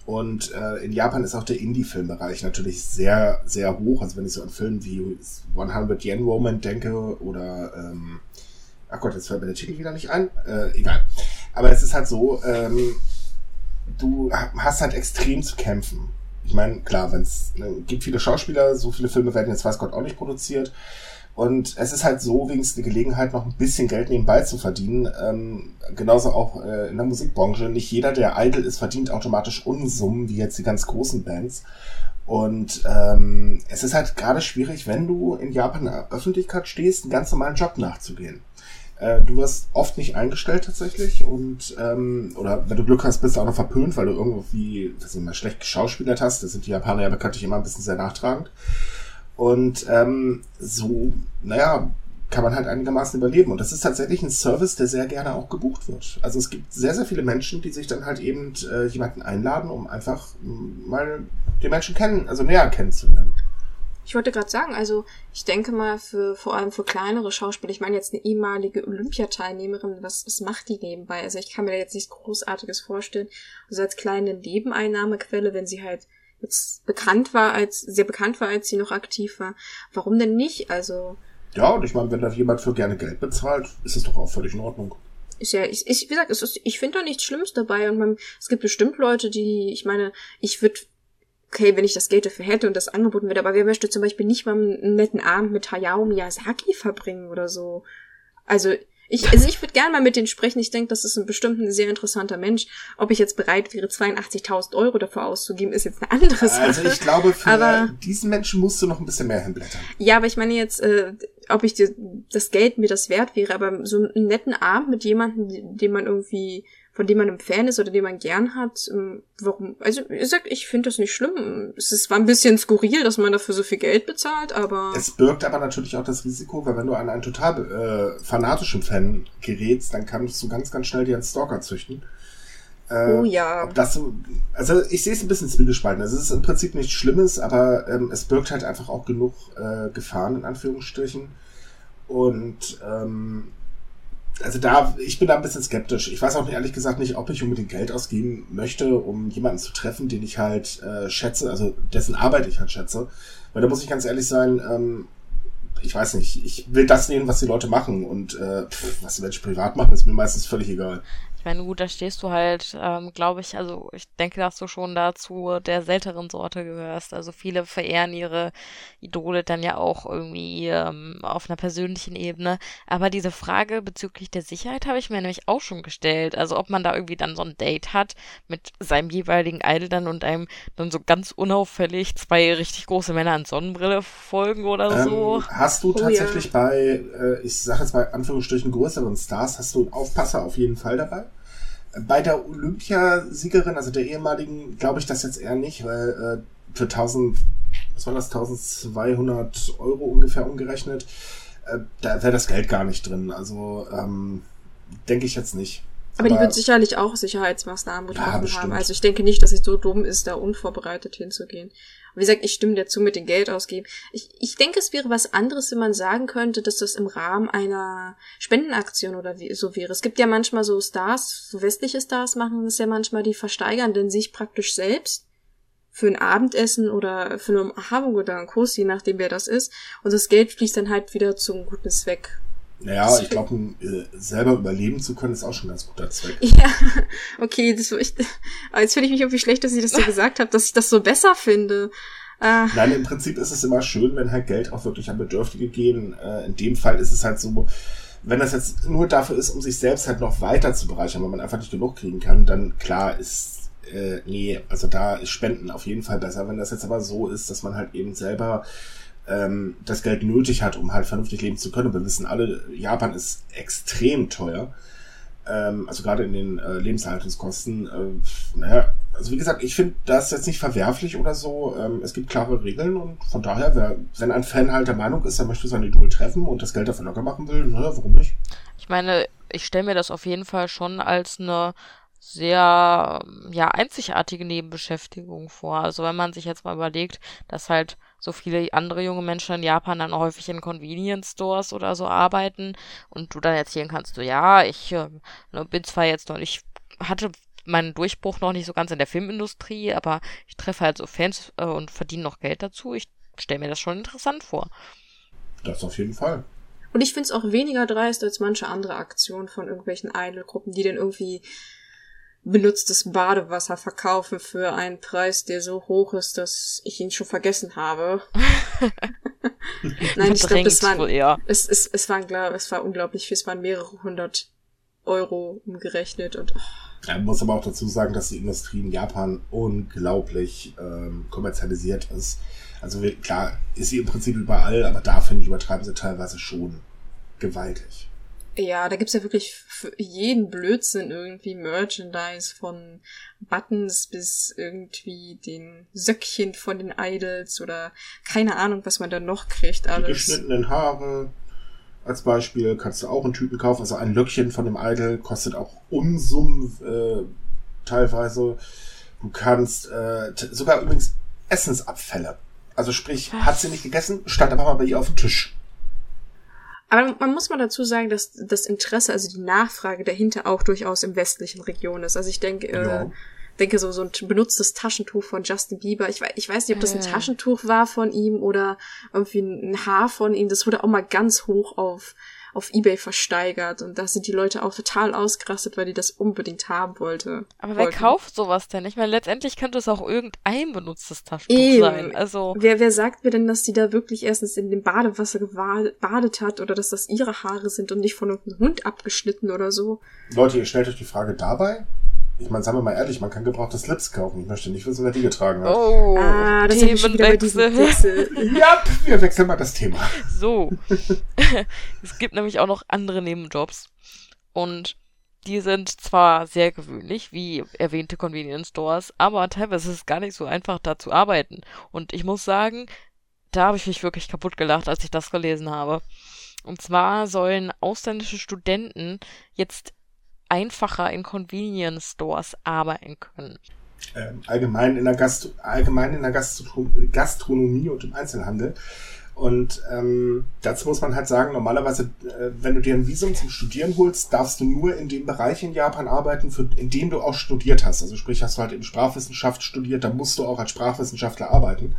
Und äh, in Japan ist auch der Indie-Filmbereich natürlich sehr, sehr hoch. Also wenn ich so an Filme wie 100 Yen Woman denke oder, ähm, ach Gott, jetzt fällt mir der Titel wieder nicht ein. Äh, egal. Aber es ist halt so, ähm, du hast halt extrem zu kämpfen. Ich meine, klar, wenn es ne, gibt viele Schauspieler, so viele Filme werden jetzt weiß Gott auch nicht produziert. Und es ist halt so wenigstens eine Gelegenheit, noch ein bisschen Geld nebenbei zu verdienen. Ähm, genauso auch äh, in der Musikbranche. Nicht jeder, der Idol ist, verdient automatisch Unsummen, wie jetzt die ganz großen Bands. Und ähm, es ist halt gerade schwierig, wenn du in Japan in der Öffentlichkeit stehst, einen ganz normalen Job nachzugehen. Äh, du wirst oft nicht eingestellt tatsächlich und ähm, oder wenn du Glück hast, bist du auch noch verpönt, weil du irgendwie, weiß ich mal, schlecht geschauspielert hast. Das sind die Japaner ja bekanntlich immer ein bisschen sehr nachtragend. Und ähm, so, naja, kann man halt einigermaßen überleben. Und das ist tatsächlich ein Service, der sehr gerne auch gebucht wird. Also es gibt sehr, sehr viele Menschen, die sich dann halt eben äh, jemanden einladen, um einfach mal den Menschen kennen, also näher kennenzulernen. Ich wollte gerade sagen, also ich denke mal für vor allem für kleinere Schauspieler, ich meine jetzt eine ehemalige Olympiateilnehmerin, was, was macht die nebenbei? Also ich kann mir da jetzt nichts Großartiges vorstellen. Also als kleine Nebeneinnahmequelle, wenn sie halt jetzt bekannt war, als sehr bekannt war, als sie noch aktiv war. Warum denn nicht? Also Ja, und ich meine, wenn da jemand für gerne Geld bezahlt, ist es doch auch völlig in Ordnung. ist ja, ich, ich wie gesagt, es ist, ich finde da nichts Schlimmes dabei und man, es gibt bestimmt Leute, die, ich meine, ich würde okay, wenn ich das Geld dafür hätte und das angeboten wird, aber wer möchte zum Beispiel nicht mal einen netten Abend mit Hayao Miyazaki verbringen oder so? Also, ich, also ich würde gerne mal mit denen sprechen. Ich denke, das ist ein bestimmt ein sehr interessanter Mensch. Ob ich jetzt bereit wäre, 82.000 Euro dafür auszugeben, ist jetzt eine andere Sache. Also ich glaube, für aber, diesen Menschen musst du noch ein bisschen mehr hinblättern. Ja, aber ich meine jetzt, äh, ob ich dir das Geld mir das wert wäre, aber so einen netten Abend mit jemandem, den man irgendwie von dem man ein Fan ist oder den man gern hat. Ähm, warum? Also, ihr sagt, ich finde das nicht schlimm. Es ist, war ein bisschen skurril, dass man dafür so viel Geld bezahlt, aber. Es birgt aber natürlich auch das Risiko, weil wenn du an einen total äh, fanatischen Fan gerätst, dann kannst du ganz, ganz schnell dir einen Stalker züchten. Äh, oh ja. Das, also ich sehe es ein bisschen zwiegespalten. Also es ist im Prinzip nichts Schlimmes, aber ähm, es birgt halt einfach auch genug äh, Gefahren in Anführungsstrichen. Und ähm, also da, ich bin da ein bisschen skeptisch. Ich weiß auch ehrlich gesagt nicht, ob ich unbedingt Geld ausgeben möchte, um jemanden zu treffen, den ich halt äh, schätze, also dessen Arbeit ich halt schätze. Weil da muss ich ganz ehrlich sein, ähm, ich weiß nicht, ich will das sehen, was die Leute machen und äh, pff, was die Menschen privat machen, ist mir meistens völlig egal. Ich meine, gut, da stehst du halt, ähm, glaube ich, also ich denke, dass du schon dazu der selteren Sorte gehörst. Also viele verehren ihre Idole dann ja auch irgendwie ähm, auf einer persönlichen Ebene. Aber diese Frage bezüglich der Sicherheit habe ich mir nämlich auch schon gestellt. Also ob man da irgendwie dann so ein Date hat mit seinem jeweiligen Idol dann und einem dann so ganz unauffällig zwei richtig große Männer an Sonnenbrille folgen oder ähm, so. Hast du tatsächlich oh, ja. bei, äh, ich sage jetzt mal Anführungsstrichen größeren Stars, hast du einen Aufpasser auf jeden Fall dabei? Bei der Olympiasiegerin, also der ehemaligen, glaube ich das jetzt eher nicht, weil äh, für 1000, was war das, 1200 Euro ungefähr umgerechnet, äh, da wäre das Geld gar nicht drin. Also ähm, denke ich jetzt nicht. Aber, Aber die wird sicherlich auch Sicherheitsmaßnahmen getroffen ja, haben. Also ich denke nicht, dass sie so dumm ist, da unvorbereitet hinzugehen. Wie gesagt, ich stimme dazu mit dem Geld ausgeben. Ich, ich denke, es wäre was anderes, wenn man sagen könnte, dass das im Rahmen einer Spendenaktion oder wie, so wäre. Es gibt ja manchmal so Stars, so westliche Stars machen das ja manchmal, die versteigern denn sich praktisch selbst für ein Abendessen oder für eine Umarmung oder einen Kurs, je nachdem wer das ist. Und das Geld fließt dann halt wieder zum guten Zweck. Naja, ich glaube, äh, selber überleben zu können, ist auch schon ein ganz guter Zweck. Ja, okay, das ich, jetzt finde ich mich irgendwie schlecht, dass ich das so gesagt habe, dass ich das so besser finde. Äh. Nein, im Prinzip ist es immer schön, wenn halt Geld auch wirklich an Bedürftige gehen. Äh, in dem Fall ist es halt so, wenn das jetzt nur dafür ist, um sich selbst halt noch weiter zu bereichern, weil man einfach nicht genug kriegen kann, dann klar ist, äh, nee, also da ist Spenden auf jeden Fall besser. Wenn das jetzt aber so ist, dass man halt eben selber ähm, das Geld nötig hat, um halt vernünftig leben zu können. Wir wissen alle, Japan ist extrem teuer. Ähm, also gerade in den äh, Lebenshaltungskosten. Äh, naja, also wie gesagt, ich finde das jetzt nicht verwerflich oder so. Ähm, es gibt klare Regeln und von daher, wer, wenn ein Fan halt der Meinung ist, er möchte sein Idol treffen und das Geld dafür locker machen will, naja, warum nicht? Ich meine, ich stelle mir das auf jeden Fall schon als eine sehr ja einzigartige Nebenbeschäftigung vor. Also wenn man sich jetzt mal überlegt, dass halt so viele andere junge Menschen in Japan dann häufig in Convenience Stores oder so arbeiten und du dann erzählen kannst, so ja, ich äh, bin zwar jetzt noch nicht, hatte meinen Durchbruch noch nicht so ganz in der Filmindustrie, aber ich treffe halt so Fans äh, und verdiene noch Geld dazu. Ich stelle mir das schon interessant vor. Das auf jeden Fall. Und ich finde es auch weniger dreist als manche andere Aktionen von irgendwelchen Idol-Gruppen, die dann irgendwie benutztes Badewasser verkaufen für einen Preis, der so hoch ist, dass ich ihn schon vergessen habe. Nein, ich glaube, es waren, es, es, es waren, glaub, es war unglaublich viel, es waren mehrere hundert Euro umgerechnet und, oh. Man muss aber auch dazu sagen, dass die Industrie in Japan unglaublich ähm, kommerzialisiert ist. Also klar, ist sie im Prinzip überall, aber da finde ich übertreiben sie teilweise schon gewaltig. Ja, da gibt's ja wirklich für jeden Blödsinn irgendwie Merchandise von Buttons bis irgendwie den Söckchen von den Idols oder keine Ahnung, was man da noch kriegt. Alles. Die geschnittenen Haare als Beispiel kannst du auch in Tüten kaufen. Also ein Löckchen von dem Idol kostet auch Unsummen äh, teilweise. Du kannst äh, sogar übrigens Essensabfälle. Also sprich, was? hat sie nicht gegessen, stand aber mal bei ihr auf dem Tisch. Aber man muss mal dazu sagen, dass das Interesse, also die Nachfrage dahinter auch durchaus im westlichen Region ist. Also ich denke, äh, ja. äh, denke so, so ein benutztes Taschentuch von Justin Bieber. Ich, ich weiß nicht, ob das ein Taschentuch war von ihm oder irgendwie ein Haar von ihm. Das wurde auch mal ganz hoch auf auf Ebay versteigert und da sind die Leute auch total ausgerastet, weil die das unbedingt haben wollte. Aber wer wollten. kauft sowas denn? Ich meine, letztendlich könnte es auch irgendein benutztes Taschentuch Eben. sein. Also, Wer, wer sagt mir denn, dass die da wirklich erstens in dem Badewasser gebadet hat oder dass das ihre Haare sind und nicht von einem Hund abgeschnitten oder so? Leute, ihr stellt euch die Frage dabei. Ich meine, sagen wir mal ehrlich, man kann gebrauchte Slips kaufen. Ich möchte nicht wissen, wer die getragen hat. oh, ah, das Themenwechsel. Wechsel. Ja, wir wechseln mal das Thema. So. es gibt nämlich auch noch andere Nebenjobs. Und die sind zwar sehr gewöhnlich, wie erwähnte Convenience Stores, aber teilweise ist es gar nicht so einfach, da zu arbeiten. Und ich muss sagen, da habe ich mich wirklich kaputt gelacht, als ich das gelesen habe. Und zwar sollen ausländische Studenten jetzt einfacher in Convenience Stores arbeiten können. Ähm, allgemein in der, Gast allgemein in der Gastro Gastronomie und im Einzelhandel. Und ähm, dazu muss man halt sagen, normalerweise, äh, wenn du dir ein Visum zum Studieren holst, darfst du nur in dem Bereich in Japan arbeiten, für, in dem du auch studiert hast. Also sprich, hast du halt in Sprachwissenschaft studiert, dann musst du auch als Sprachwissenschaftler arbeiten.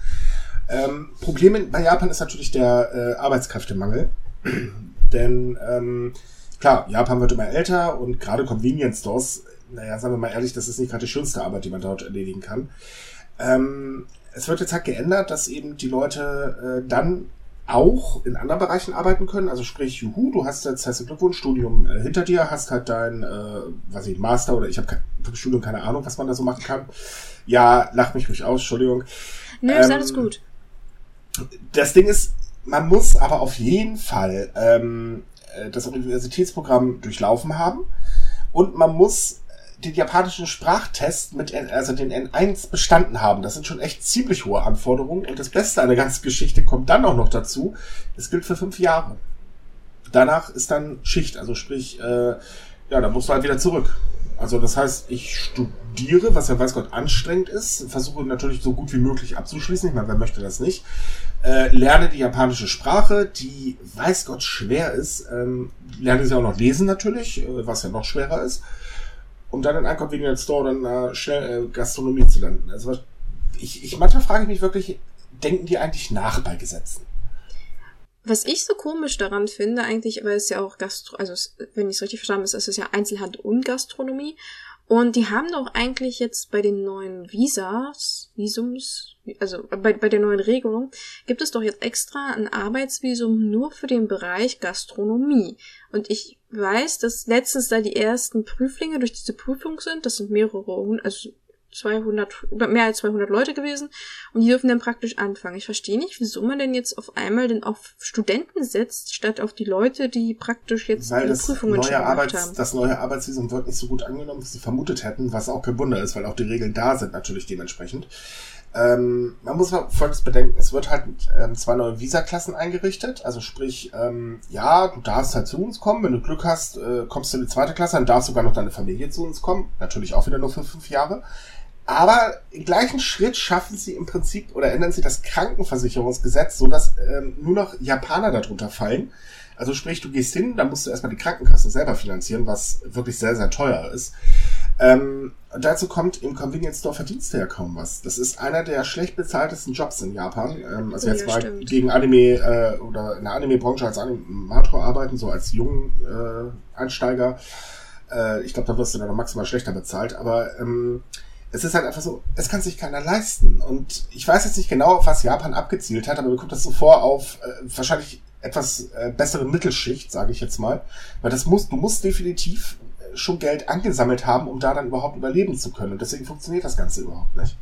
Ähm, Problem bei Japan ist natürlich der äh, Arbeitskräftemangel. Denn ähm, klar, Japan wird immer älter und gerade Convenience Stores, naja, sagen wir mal ehrlich, das ist nicht gerade die schönste Arbeit, die man dort erledigen kann. Ähm, es wird jetzt halt geändert, dass eben die Leute äh, dann auch in anderen Bereichen arbeiten können. Also sprich, juhu, du hast jetzt, herzlichen Glückwunsch, Studium äh, hinter dir, hast halt dein, äh, was ich, Master oder ich habe kein vom Studium keine Ahnung, was man da so machen kann. Ja, lach mich ruhig aus, Entschuldigung. Nö, ist Ähm, alles gut. Das Ding ist, man muss aber auf jeden Fall ähm, äh, das Universitätsprogramm durchlaufen haben und man muss den japanischen Sprachtest mit N, also den N1 bestanden haben. Das sind schon echt ziemlich hohe Anforderungen und das Beste an der ganzen Geschichte kommt dann auch noch dazu. Es gilt für fünf Jahre. Danach ist dann Schicht, also sprich, äh, ja, dann musst du halt wieder zurück. Also das heißt, ich studiere, was ja weiß Gott anstrengend ist, versuche natürlich so gut wie möglich abzuschließen. Ich meine, wer möchte das nicht? Äh, lerne die japanische Sprache, die weiß Gott schwer ist. Ähm, lerne sie auch noch lesen natürlich, äh, was ja noch schwerer ist. Um dann in einem Convenience Store dann äh, schnell äh, Gastronomie zu landen. Also ich, ich manchmal frage ich mich wirklich, denken die eigentlich nach bei Gesetzen? Was ich so komisch daran finde, eigentlich, aber es ja auch Gastro, also wenn ich es richtig verstanden habe, ist es ja Einzelhandel und Gastronomie. Und die haben doch eigentlich jetzt bei den neuen Visas, Visums, also bei, bei der neuen Regelung, gibt es doch jetzt extra ein Arbeitsvisum nur für den Bereich Gastronomie. Und ich weiß, dass letztens da die ersten Prüflinge durch diese Prüfung sind. Das sind mehrere, also 200, über mehr als 200 Leute gewesen. Und die dürfen dann praktisch anfangen. Ich verstehe nicht, wieso man denn jetzt auf einmal denn auf Studenten setzt, statt auf die Leute, die praktisch jetzt Weil ihre Prüfungen schon neue, gemacht Arbeits, haben. das neue Arbeitsvisum wird nicht so gut angenommen, wie sie vermutet hätten, was auch kein Wunder ist, weil auch die Regeln da sind natürlich dementsprechend. Ähm, man muss mal Folgendes bedenken, es wird halt ähm, zwei neue Visa-Klassen eingerichtet, also sprich, ähm, ja, du darfst halt zu uns kommen, wenn du Glück hast, äh, kommst du in die zweite Klasse, dann darfst sogar noch deine Familie zu uns kommen, natürlich auch wieder nur für fünf Jahre. Aber im gleichen Schritt schaffen sie im Prinzip oder ändern sie das Krankenversicherungsgesetz, so dass ähm, nur noch Japaner darunter fallen. Also sprich, du gehst hin, dann musst du erstmal die Krankenkasse selber finanzieren, was wirklich sehr, sehr teuer ist. Ähm, dazu kommt im Convenience Store verdienst du ja kaum was. Das ist einer der schlecht bezahltesten Jobs in Japan. Ähm, also Oh, jetzt ja, mal stimmt. gegen Anime äh, oder in der Anime-Branche als Animator arbeiten, so als jungen äh, Einsteiger. Äh, ich glaube, da wirst du dann noch maximal schlechter bezahlt. Aber ähm, es ist halt einfach so, es kann sich keiner leisten. Und ich weiß jetzt nicht genau, auf was Japan abgezielt hat, aber mir kommt das so vor auf äh, wahrscheinlich etwas äh, bessere Mittelschicht, sage ich jetzt mal. Weil das muss, du musst definitiv äh, schon Geld angesammelt haben, um da dann überhaupt überleben zu können. Und deswegen funktioniert das Ganze überhaupt nicht.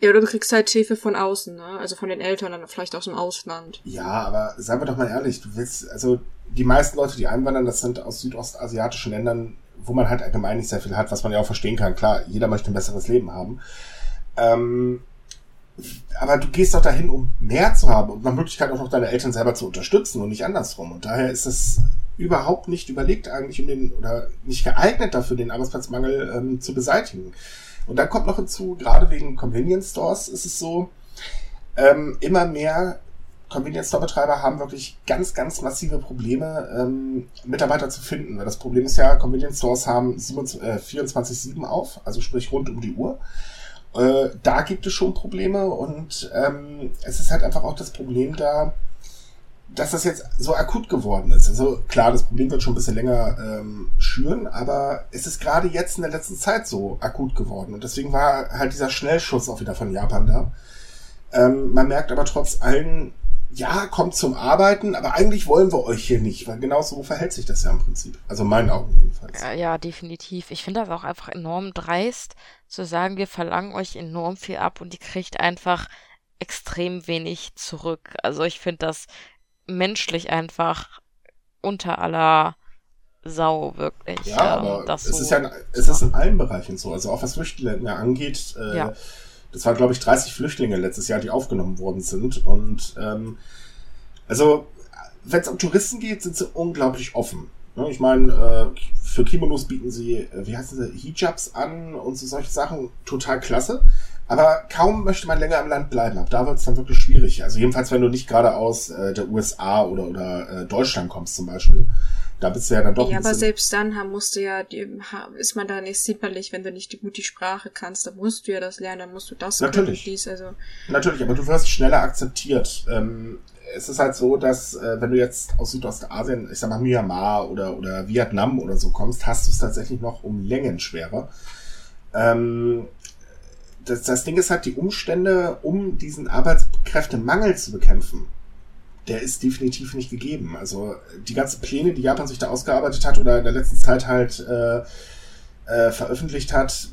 Ja, oder du kriegst halt Hilfe von außen, ne? Also von den Eltern, dann vielleicht aus dem Ausland. Ja, aber seien wir doch mal ehrlich, du willst, also die meisten Leute, die einwandern, das sind aus südostasiatischen Ländern, wo man halt allgemein nicht sehr viel hat, was man ja auch verstehen kann. Klar, jeder möchte ein besseres Leben haben. Ähm, aber du gehst doch dahin, um mehr zu haben und nach Möglichkeit auch noch deine Eltern selber zu unterstützen und nicht andersrum. Und daher ist es überhaupt nicht überlegt eigentlich, um den, oder nicht geeignet dafür, den Arbeitsplatzmangel ähm, zu beseitigen. Und dann kommt noch hinzu, gerade wegen Convenience Stores ist es so, ähm, immer mehr Convenience Store Betreiber haben wirklich ganz, ganz massive Probleme, ähm, Mitarbeiter zu finden. Weil das Problem ist ja, Convenience Stores haben 27, äh, 24-7 auf, also sprich rund um die Uhr. Äh, da gibt es schon Probleme und ähm, es ist halt einfach auch das Problem da, dass das jetzt so akut geworden ist. Also klar, das Problem wird schon ein bisschen länger ähm, schüren, aber es ist gerade jetzt in der letzten Zeit so akut geworden. Und deswegen war halt dieser Schnellschuss auch wieder von Japan da. Ähm, man merkt aber trotz allen, ja, kommt zum Arbeiten, aber eigentlich wollen wir euch hier nicht, weil genau so verhält sich das ja im Prinzip. Also in meinen Augen jedenfalls. Ja, ja, definitiv. Ich finde das auch einfach enorm dreist, zu sagen, wir verlangen euch enorm viel ab und ihr kriegt einfach extrem wenig zurück. Also ich finde das menschlich einfach unter aller Sau, wirklich. Ja, ähm, aber es, so ist ja, es ist in allen Bereichen so. Also auch was Flüchtlinge angeht, äh, ja. Das waren, glaube ich, 30 Flüchtlinge letztes Jahr, die aufgenommen worden sind. Und ähm, also, wenn es um Touristen geht, sind sie unglaublich offen. Ne? Ich meine, äh, für Kimonos bieten sie, äh, wie heißen sie, Hijabs an und so solche Sachen. Total klasse. Aber kaum möchte man länger im Land bleiben. Ab da wird es dann wirklich schwierig. Also jedenfalls, wenn du nicht gerade aus äh, der USA oder, oder Deutschland kommst zum Beispiel. Da bist du ja dann doch. Ja, aber selbst dann haben, musst du ja, ist man da nicht zimperlich, wenn du nicht die, gut die Sprache kannst. Da musst du ja das lernen, dann musst du das Natürlich. Dies, also. Natürlich, aber du wirst schneller akzeptiert. Ähm, es ist halt so, dass äh, wenn du jetzt aus Südostasien, ich sag mal Myanmar oder, oder Vietnam oder so kommst, hast du es tatsächlich noch um Längen schwerer. Ähm, das, das Ding ist halt, die Umstände, um diesen Arbeitskräftemangel zu bekämpfen, der ist definitiv nicht gegeben. Also die ganzen Pläne, die Japan sich da ausgearbeitet hat oder in der letzten Zeit halt äh, äh, veröffentlicht hat,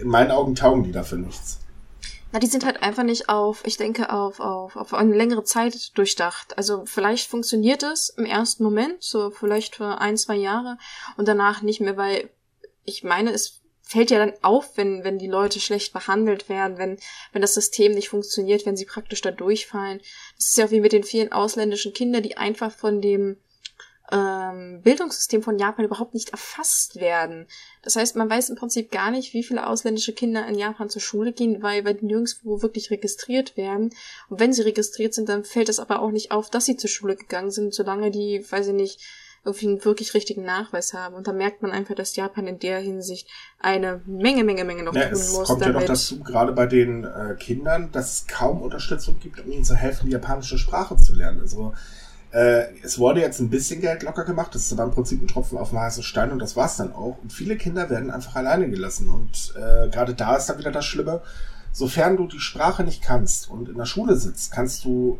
in meinen Augen taugen die dafür nichts. Na, die sind halt einfach nicht auf, ich denke, auf, auf, auf eine längere Zeit durchdacht. Also vielleicht funktioniert es im ersten Moment, so vielleicht für ein, zwei Jahre und danach nicht mehr, weil ich meine, es fällt ja dann auf, wenn, wenn die Leute schlecht behandelt werden, wenn, wenn das System nicht funktioniert, wenn sie praktisch da durchfallen. Das ist ja auch wie mit den vielen ausländischen Kindern, die einfach von dem ähm, Bildungssystem von Japan überhaupt nicht erfasst werden. Das heißt, man weiß im Prinzip gar nicht, wie viele ausländische Kinder in Japan zur Schule gehen, weil, weil die nirgendwo wirklich registriert werden. Und wenn sie registriert sind, dann fällt es aber auch nicht auf, dass sie zur Schule gegangen sind, solange die, weiß ich nicht, irgendwie einen wirklich richtigen Nachweis haben. Und da merkt man einfach, dass Japan in der Hinsicht eine Menge, Menge, Menge noch ja, tun es muss. Es kommt damit. ja noch dazu, gerade bei den äh, Kindern, dass es kaum Unterstützung gibt, um ihnen zu helfen, die japanische Sprache zu lernen. Also äh, es wurde jetzt ein bisschen Geld locker gemacht, das ist aber im Prinzip ein Tropfen auf dem heißen Stein und das war's dann auch. Und viele Kinder werden einfach alleine gelassen. Und äh, gerade da ist dann wieder das Schlimme, sofern du die Sprache nicht kannst und in der Schule sitzt, kannst du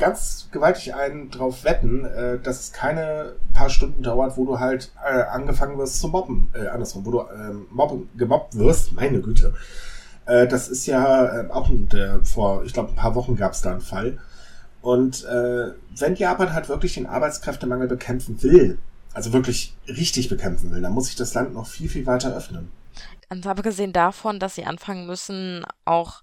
ganz gewaltig einen drauf wetten, äh, dass es keine paar Stunden dauert, wo du halt äh, angefangen wirst zu mobben, äh, andersrum, wo du äh, mobben, gemobbt wirst, meine Güte. Äh, das ist ja äh, auch der, vor, ich glaube, ein paar Wochen gab es da einen Fall. Und äh, wenn Japan halt wirklich den Arbeitskräftemangel bekämpfen will, also wirklich richtig bekämpfen will, dann muss sich das Land noch viel, viel weiter öffnen. Ganz abgesehen davon, dass sie anfangen müssen, auch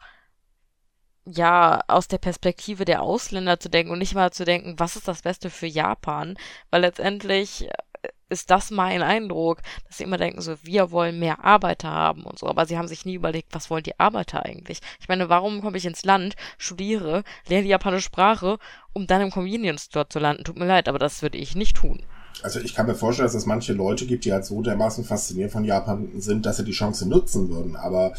ja, aus der Perspektive der Ausländer zu denken und nicht mal zu denken, was ist das Beste für Japan, weil letztendlich äh, ist das mein Eindruck, dass sie immer denken, so, wir wollen mehr Arbeiter haben und so, aber sie haben sich nie überlegt, was wollen die Arbeiter eigentlich? Ich meine, warum komme ich ins Land, studiere, lerne die japanische Sprache, um dann im Convenience Store zu landen? Tut mir leid, aber das würde ich nicht tun. Also ich kann mir vorstellen, dass es manche Leute gibt, die halt so dermaßen fasziniert von Japan sind, dass sie die Chance nutzen würden, aber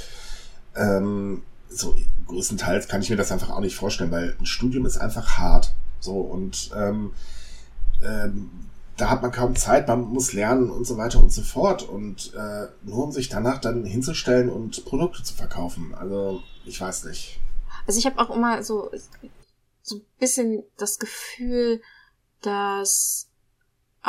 ähm, so größtenteils kann ich mir das einfach auch nicht vorstellen, weil ein Studium ist einfach hart. So und ähm, ähm, da hat man kaum Zeit, man muss lernen und so weiter und so fort. Und äh, nur um sich danach dann hinzustellen und Produkte zu verkaufen. Also ich weiß nicht. Also ich habe auch immer so so ein bisschen das Gefühl, dass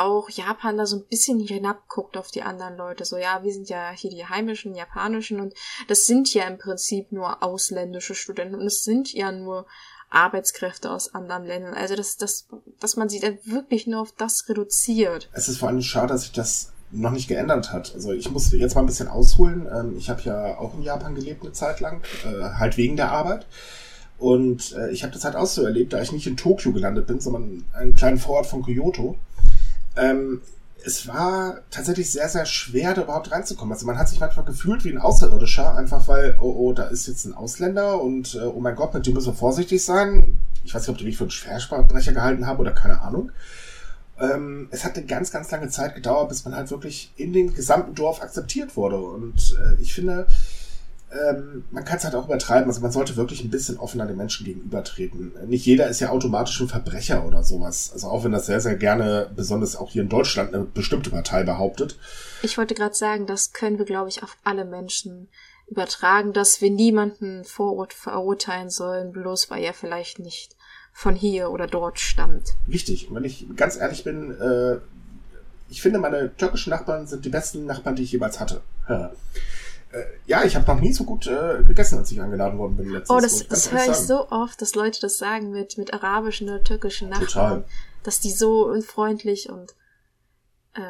auch Japan da so ein bisschen hinabguckt auf die anderen Leute. So, ja, wir sind ja hier die heimischen Japanischen und das sind ja im Prinzip nur ausländische Studenten und es sind ja nur Arbeitskräfte aus anderen Ländern. Also, dass, dass, dass man sie dann wirklich nur auf das reduziert. Es ist vor allem schade, dass sich das noch nicht geändert hat. Also ich muss jetzt mal ein bisschen ausholen. Ähm, ich habe ja auch in Japan gelebt eine Zeit lang, äh, halt wegen der Arbeit. Und äh, ich habe das halt auch so erlebt, da ich nicht in Tokio gelandet bin, sondern einen kleinen Vorort von Kyoto. Ähm, es war tatsächlich sehr, sehr schwer, da überhaupt reinzukommen. Also man hat sich manchmal gefühlt wie ein Außerirdischer, einfach weil, oh, oh, da ist jetzt ein Ausländer und äh, oh mein Gott, mit dem müssen wir vorsichtig sein. Ich weiß nicht, ob die mich für einen Schwersprachbrecher gehalten haben oder keine Ahnung. Ähm, es hat eine ganz, ganz lange Zeit gedauert, bis man halt wirklich in dem gesamten Dorf akzeptiert wurde. Und äh, ich finde, ähm, man kann es halt auch übertreiben. Also man sollte wirklich ein bisschen offener den Menschen gegenübertreten. Nicht jeder ist ja automatisch ein Verbrecher oder sowas. Also auch wenn das sehr, sehr gerne, besonders auch hier in Deutschland, eine bestimmte Partei behauptet. Ich wollte gerade sagen, das können wir, glaube ich, auf alle Menschen übertragen, dass wir niemanden verurteilen sollen, bloß weil er vielleicht nicht von hier oder dort stammt. Wichtig. Und wenn ich ganz ehrlich bin, äh, ich finde, meine türkischen Nachbarn sind die besten Nachbarn, die ich jemals hatte. Ja. Äh, ja, ich habe noch nie so gut äh, gegessen, als ich eingeladen worden bin. Letztens, oh, das, das höre ich so oft, dass Leute das sagen mit, mit arabischen oder türkischen Nachbarn. Total. Dass die so freundlich und äh,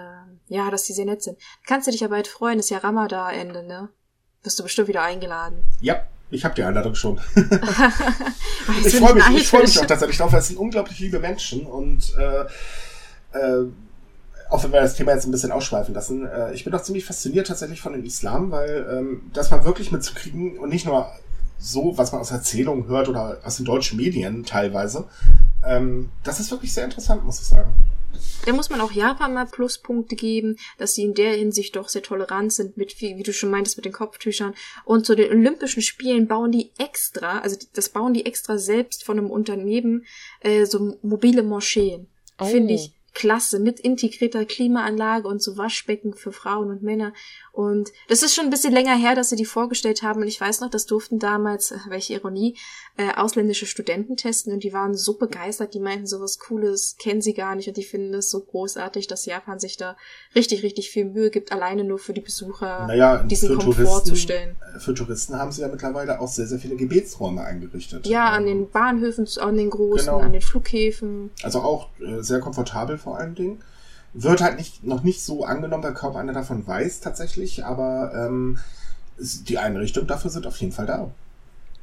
ja, dass die sehr nett sind. Kannst du dich ja bald freuen, ist ja Ramadan-Ende, ne? Wirst du bestimmt wieder eingeladen. Ja, ich habe die Einladung schon. ich freue mich, ich freu mich auch tatsächlich drauf, weil es sind unglaublich liebe Menschen und äh, äh, auch wenn wir das Thema jetzt ein bisschen ausschweifen lassen, äh, ich bin doch ziemlich fasziniert tatsächlich von dem Islam, weil ähm, das mal wirklich mitzukriegen und nicht nur so, was man aus Erzählungen hört oder aus den deutschen Medien teilweise, ähm, das ist wirklich sehr interessant, muss ich sagen. Da muss man auch Japan mal Pluspunkte geben, dass sie in der Hinsicht doch sehr tolerant sind mit, wie, wie du schon meintest, mit den Kopftüchern. Und zu den Olympischen Spielen bauen die extra, also das bauen die extra selbst von einem Unternehmen, äh, so mobile Moscheen. Oh. Finde ich klasse mit integrierter Klimaanlage und so Waschbecken für Frauen und Männer. Und das ist schon ein bisschen länger her, dass sie die vorgestellt haben. Und ich weiß noch, das durften damals, welche Ironie, äh, ausländische Studenten testen und die waren so begeistert, die meinten, sowas Cooles kennen sie gar nicht und die finden es so großartig, dass Japan sich da richtig, richtig viel Mühe gibt, alleine nur für die Besucher naja, diesen Komfort Touristen, zu stellen. Äh, für Touristen haben sie ja mittlerweile auch sehr, sehr viele Gebetsräume eingerichtet. Ja, an den Bahnhöfen, an den großen, genau. an den Flughäfen. Also auch äh, sehr komfortabel vor allen Dingen. Wird halt nicht, noch nicht so angenommen, weil kaum einer davon weiß tatsächlich, aber ähm, die Einrichtungen dafür sind auf jeden Fall da.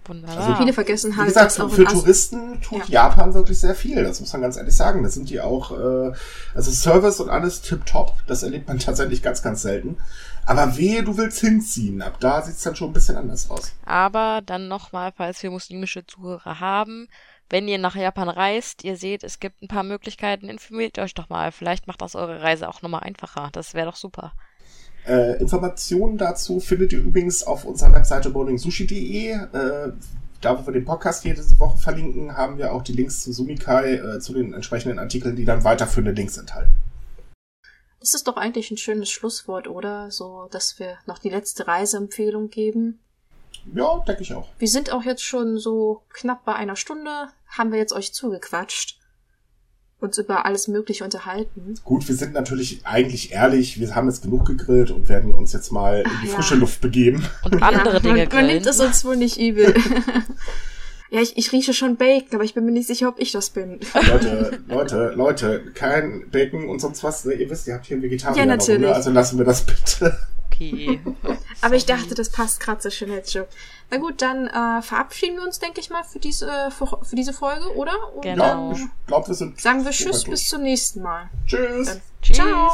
Wunderbar. Also viele vergessen halt, wie gesagt, für Touristen tut ja. Japan wirklich sehr viel. Das muss man ganz ehrlich sagen. Da sind die auch, äh, also Service und alles tipptopp. Das erlebt man tatsächlich ganz, ganz selten. Aber wehe, du willst hinziehen. Ab da sieht's dann schon ein bisschen anders aus. Aber dann nochmal, falls wir muslimische Zuhörer haben, wenn ihr nach Japan reist, ihr seht, es gibt ein paar Möglichkeiten, informiert euch doch mal. Vielleicht macht das eure Reise auch nochmal einfacher. Das wäre doch super. Äh, Informationen dazu findet ihr übrigens auf unserer Webseite bowlingsushi.de. Äh, da, wo wir den Podcast jede Woche verlinken, haben wir auch die Links zu Sumikai, äh, zu den entsprechenden Artikeln, die dann weiterführende Links enthalten. Das ist doch eigentlich ein schönes Schlusswort, oder? So, dass wir noch die letzte Reiseempfehlung geben. Ja, denke ich auch. Wir sind auch jetzt schon so knapp bei einer Stunde, haben wir jetzt euch zugequatscht uns über alles Mögliche unterhalten. Gut, wir sind natürlich eigentlich ehrlich, wir haben jetzt genug gegrillt und werden uns jetzt mal in die Ach, frische ja. Luft begeben. Und andere ja, Dinge man, man nimmt es uns wohl nicht übel. ja, ich, ich rieche schon Bacon, aber ich bin mir nicht sicher, ob ich das bin. Leute, Leute, Leute, kein Bacon und sonst was. Ne? Ihr wisst, ihr habt hier einen Vegetarier. Ja, natürlich. Runde, also lassen wir das bitte. Okay. aber ich dachte, das passt gerade so schön jetzt schon. Na gut, dann äh, verabschieden wir uns, denke ich mal, für diese, für, für diese Folge, oder? genau. Ja, ich glaube, wir sind. Sagen wir Tschüss, bis zum nächsten Mal. Tschüss. Dann, tschüss. Ciao.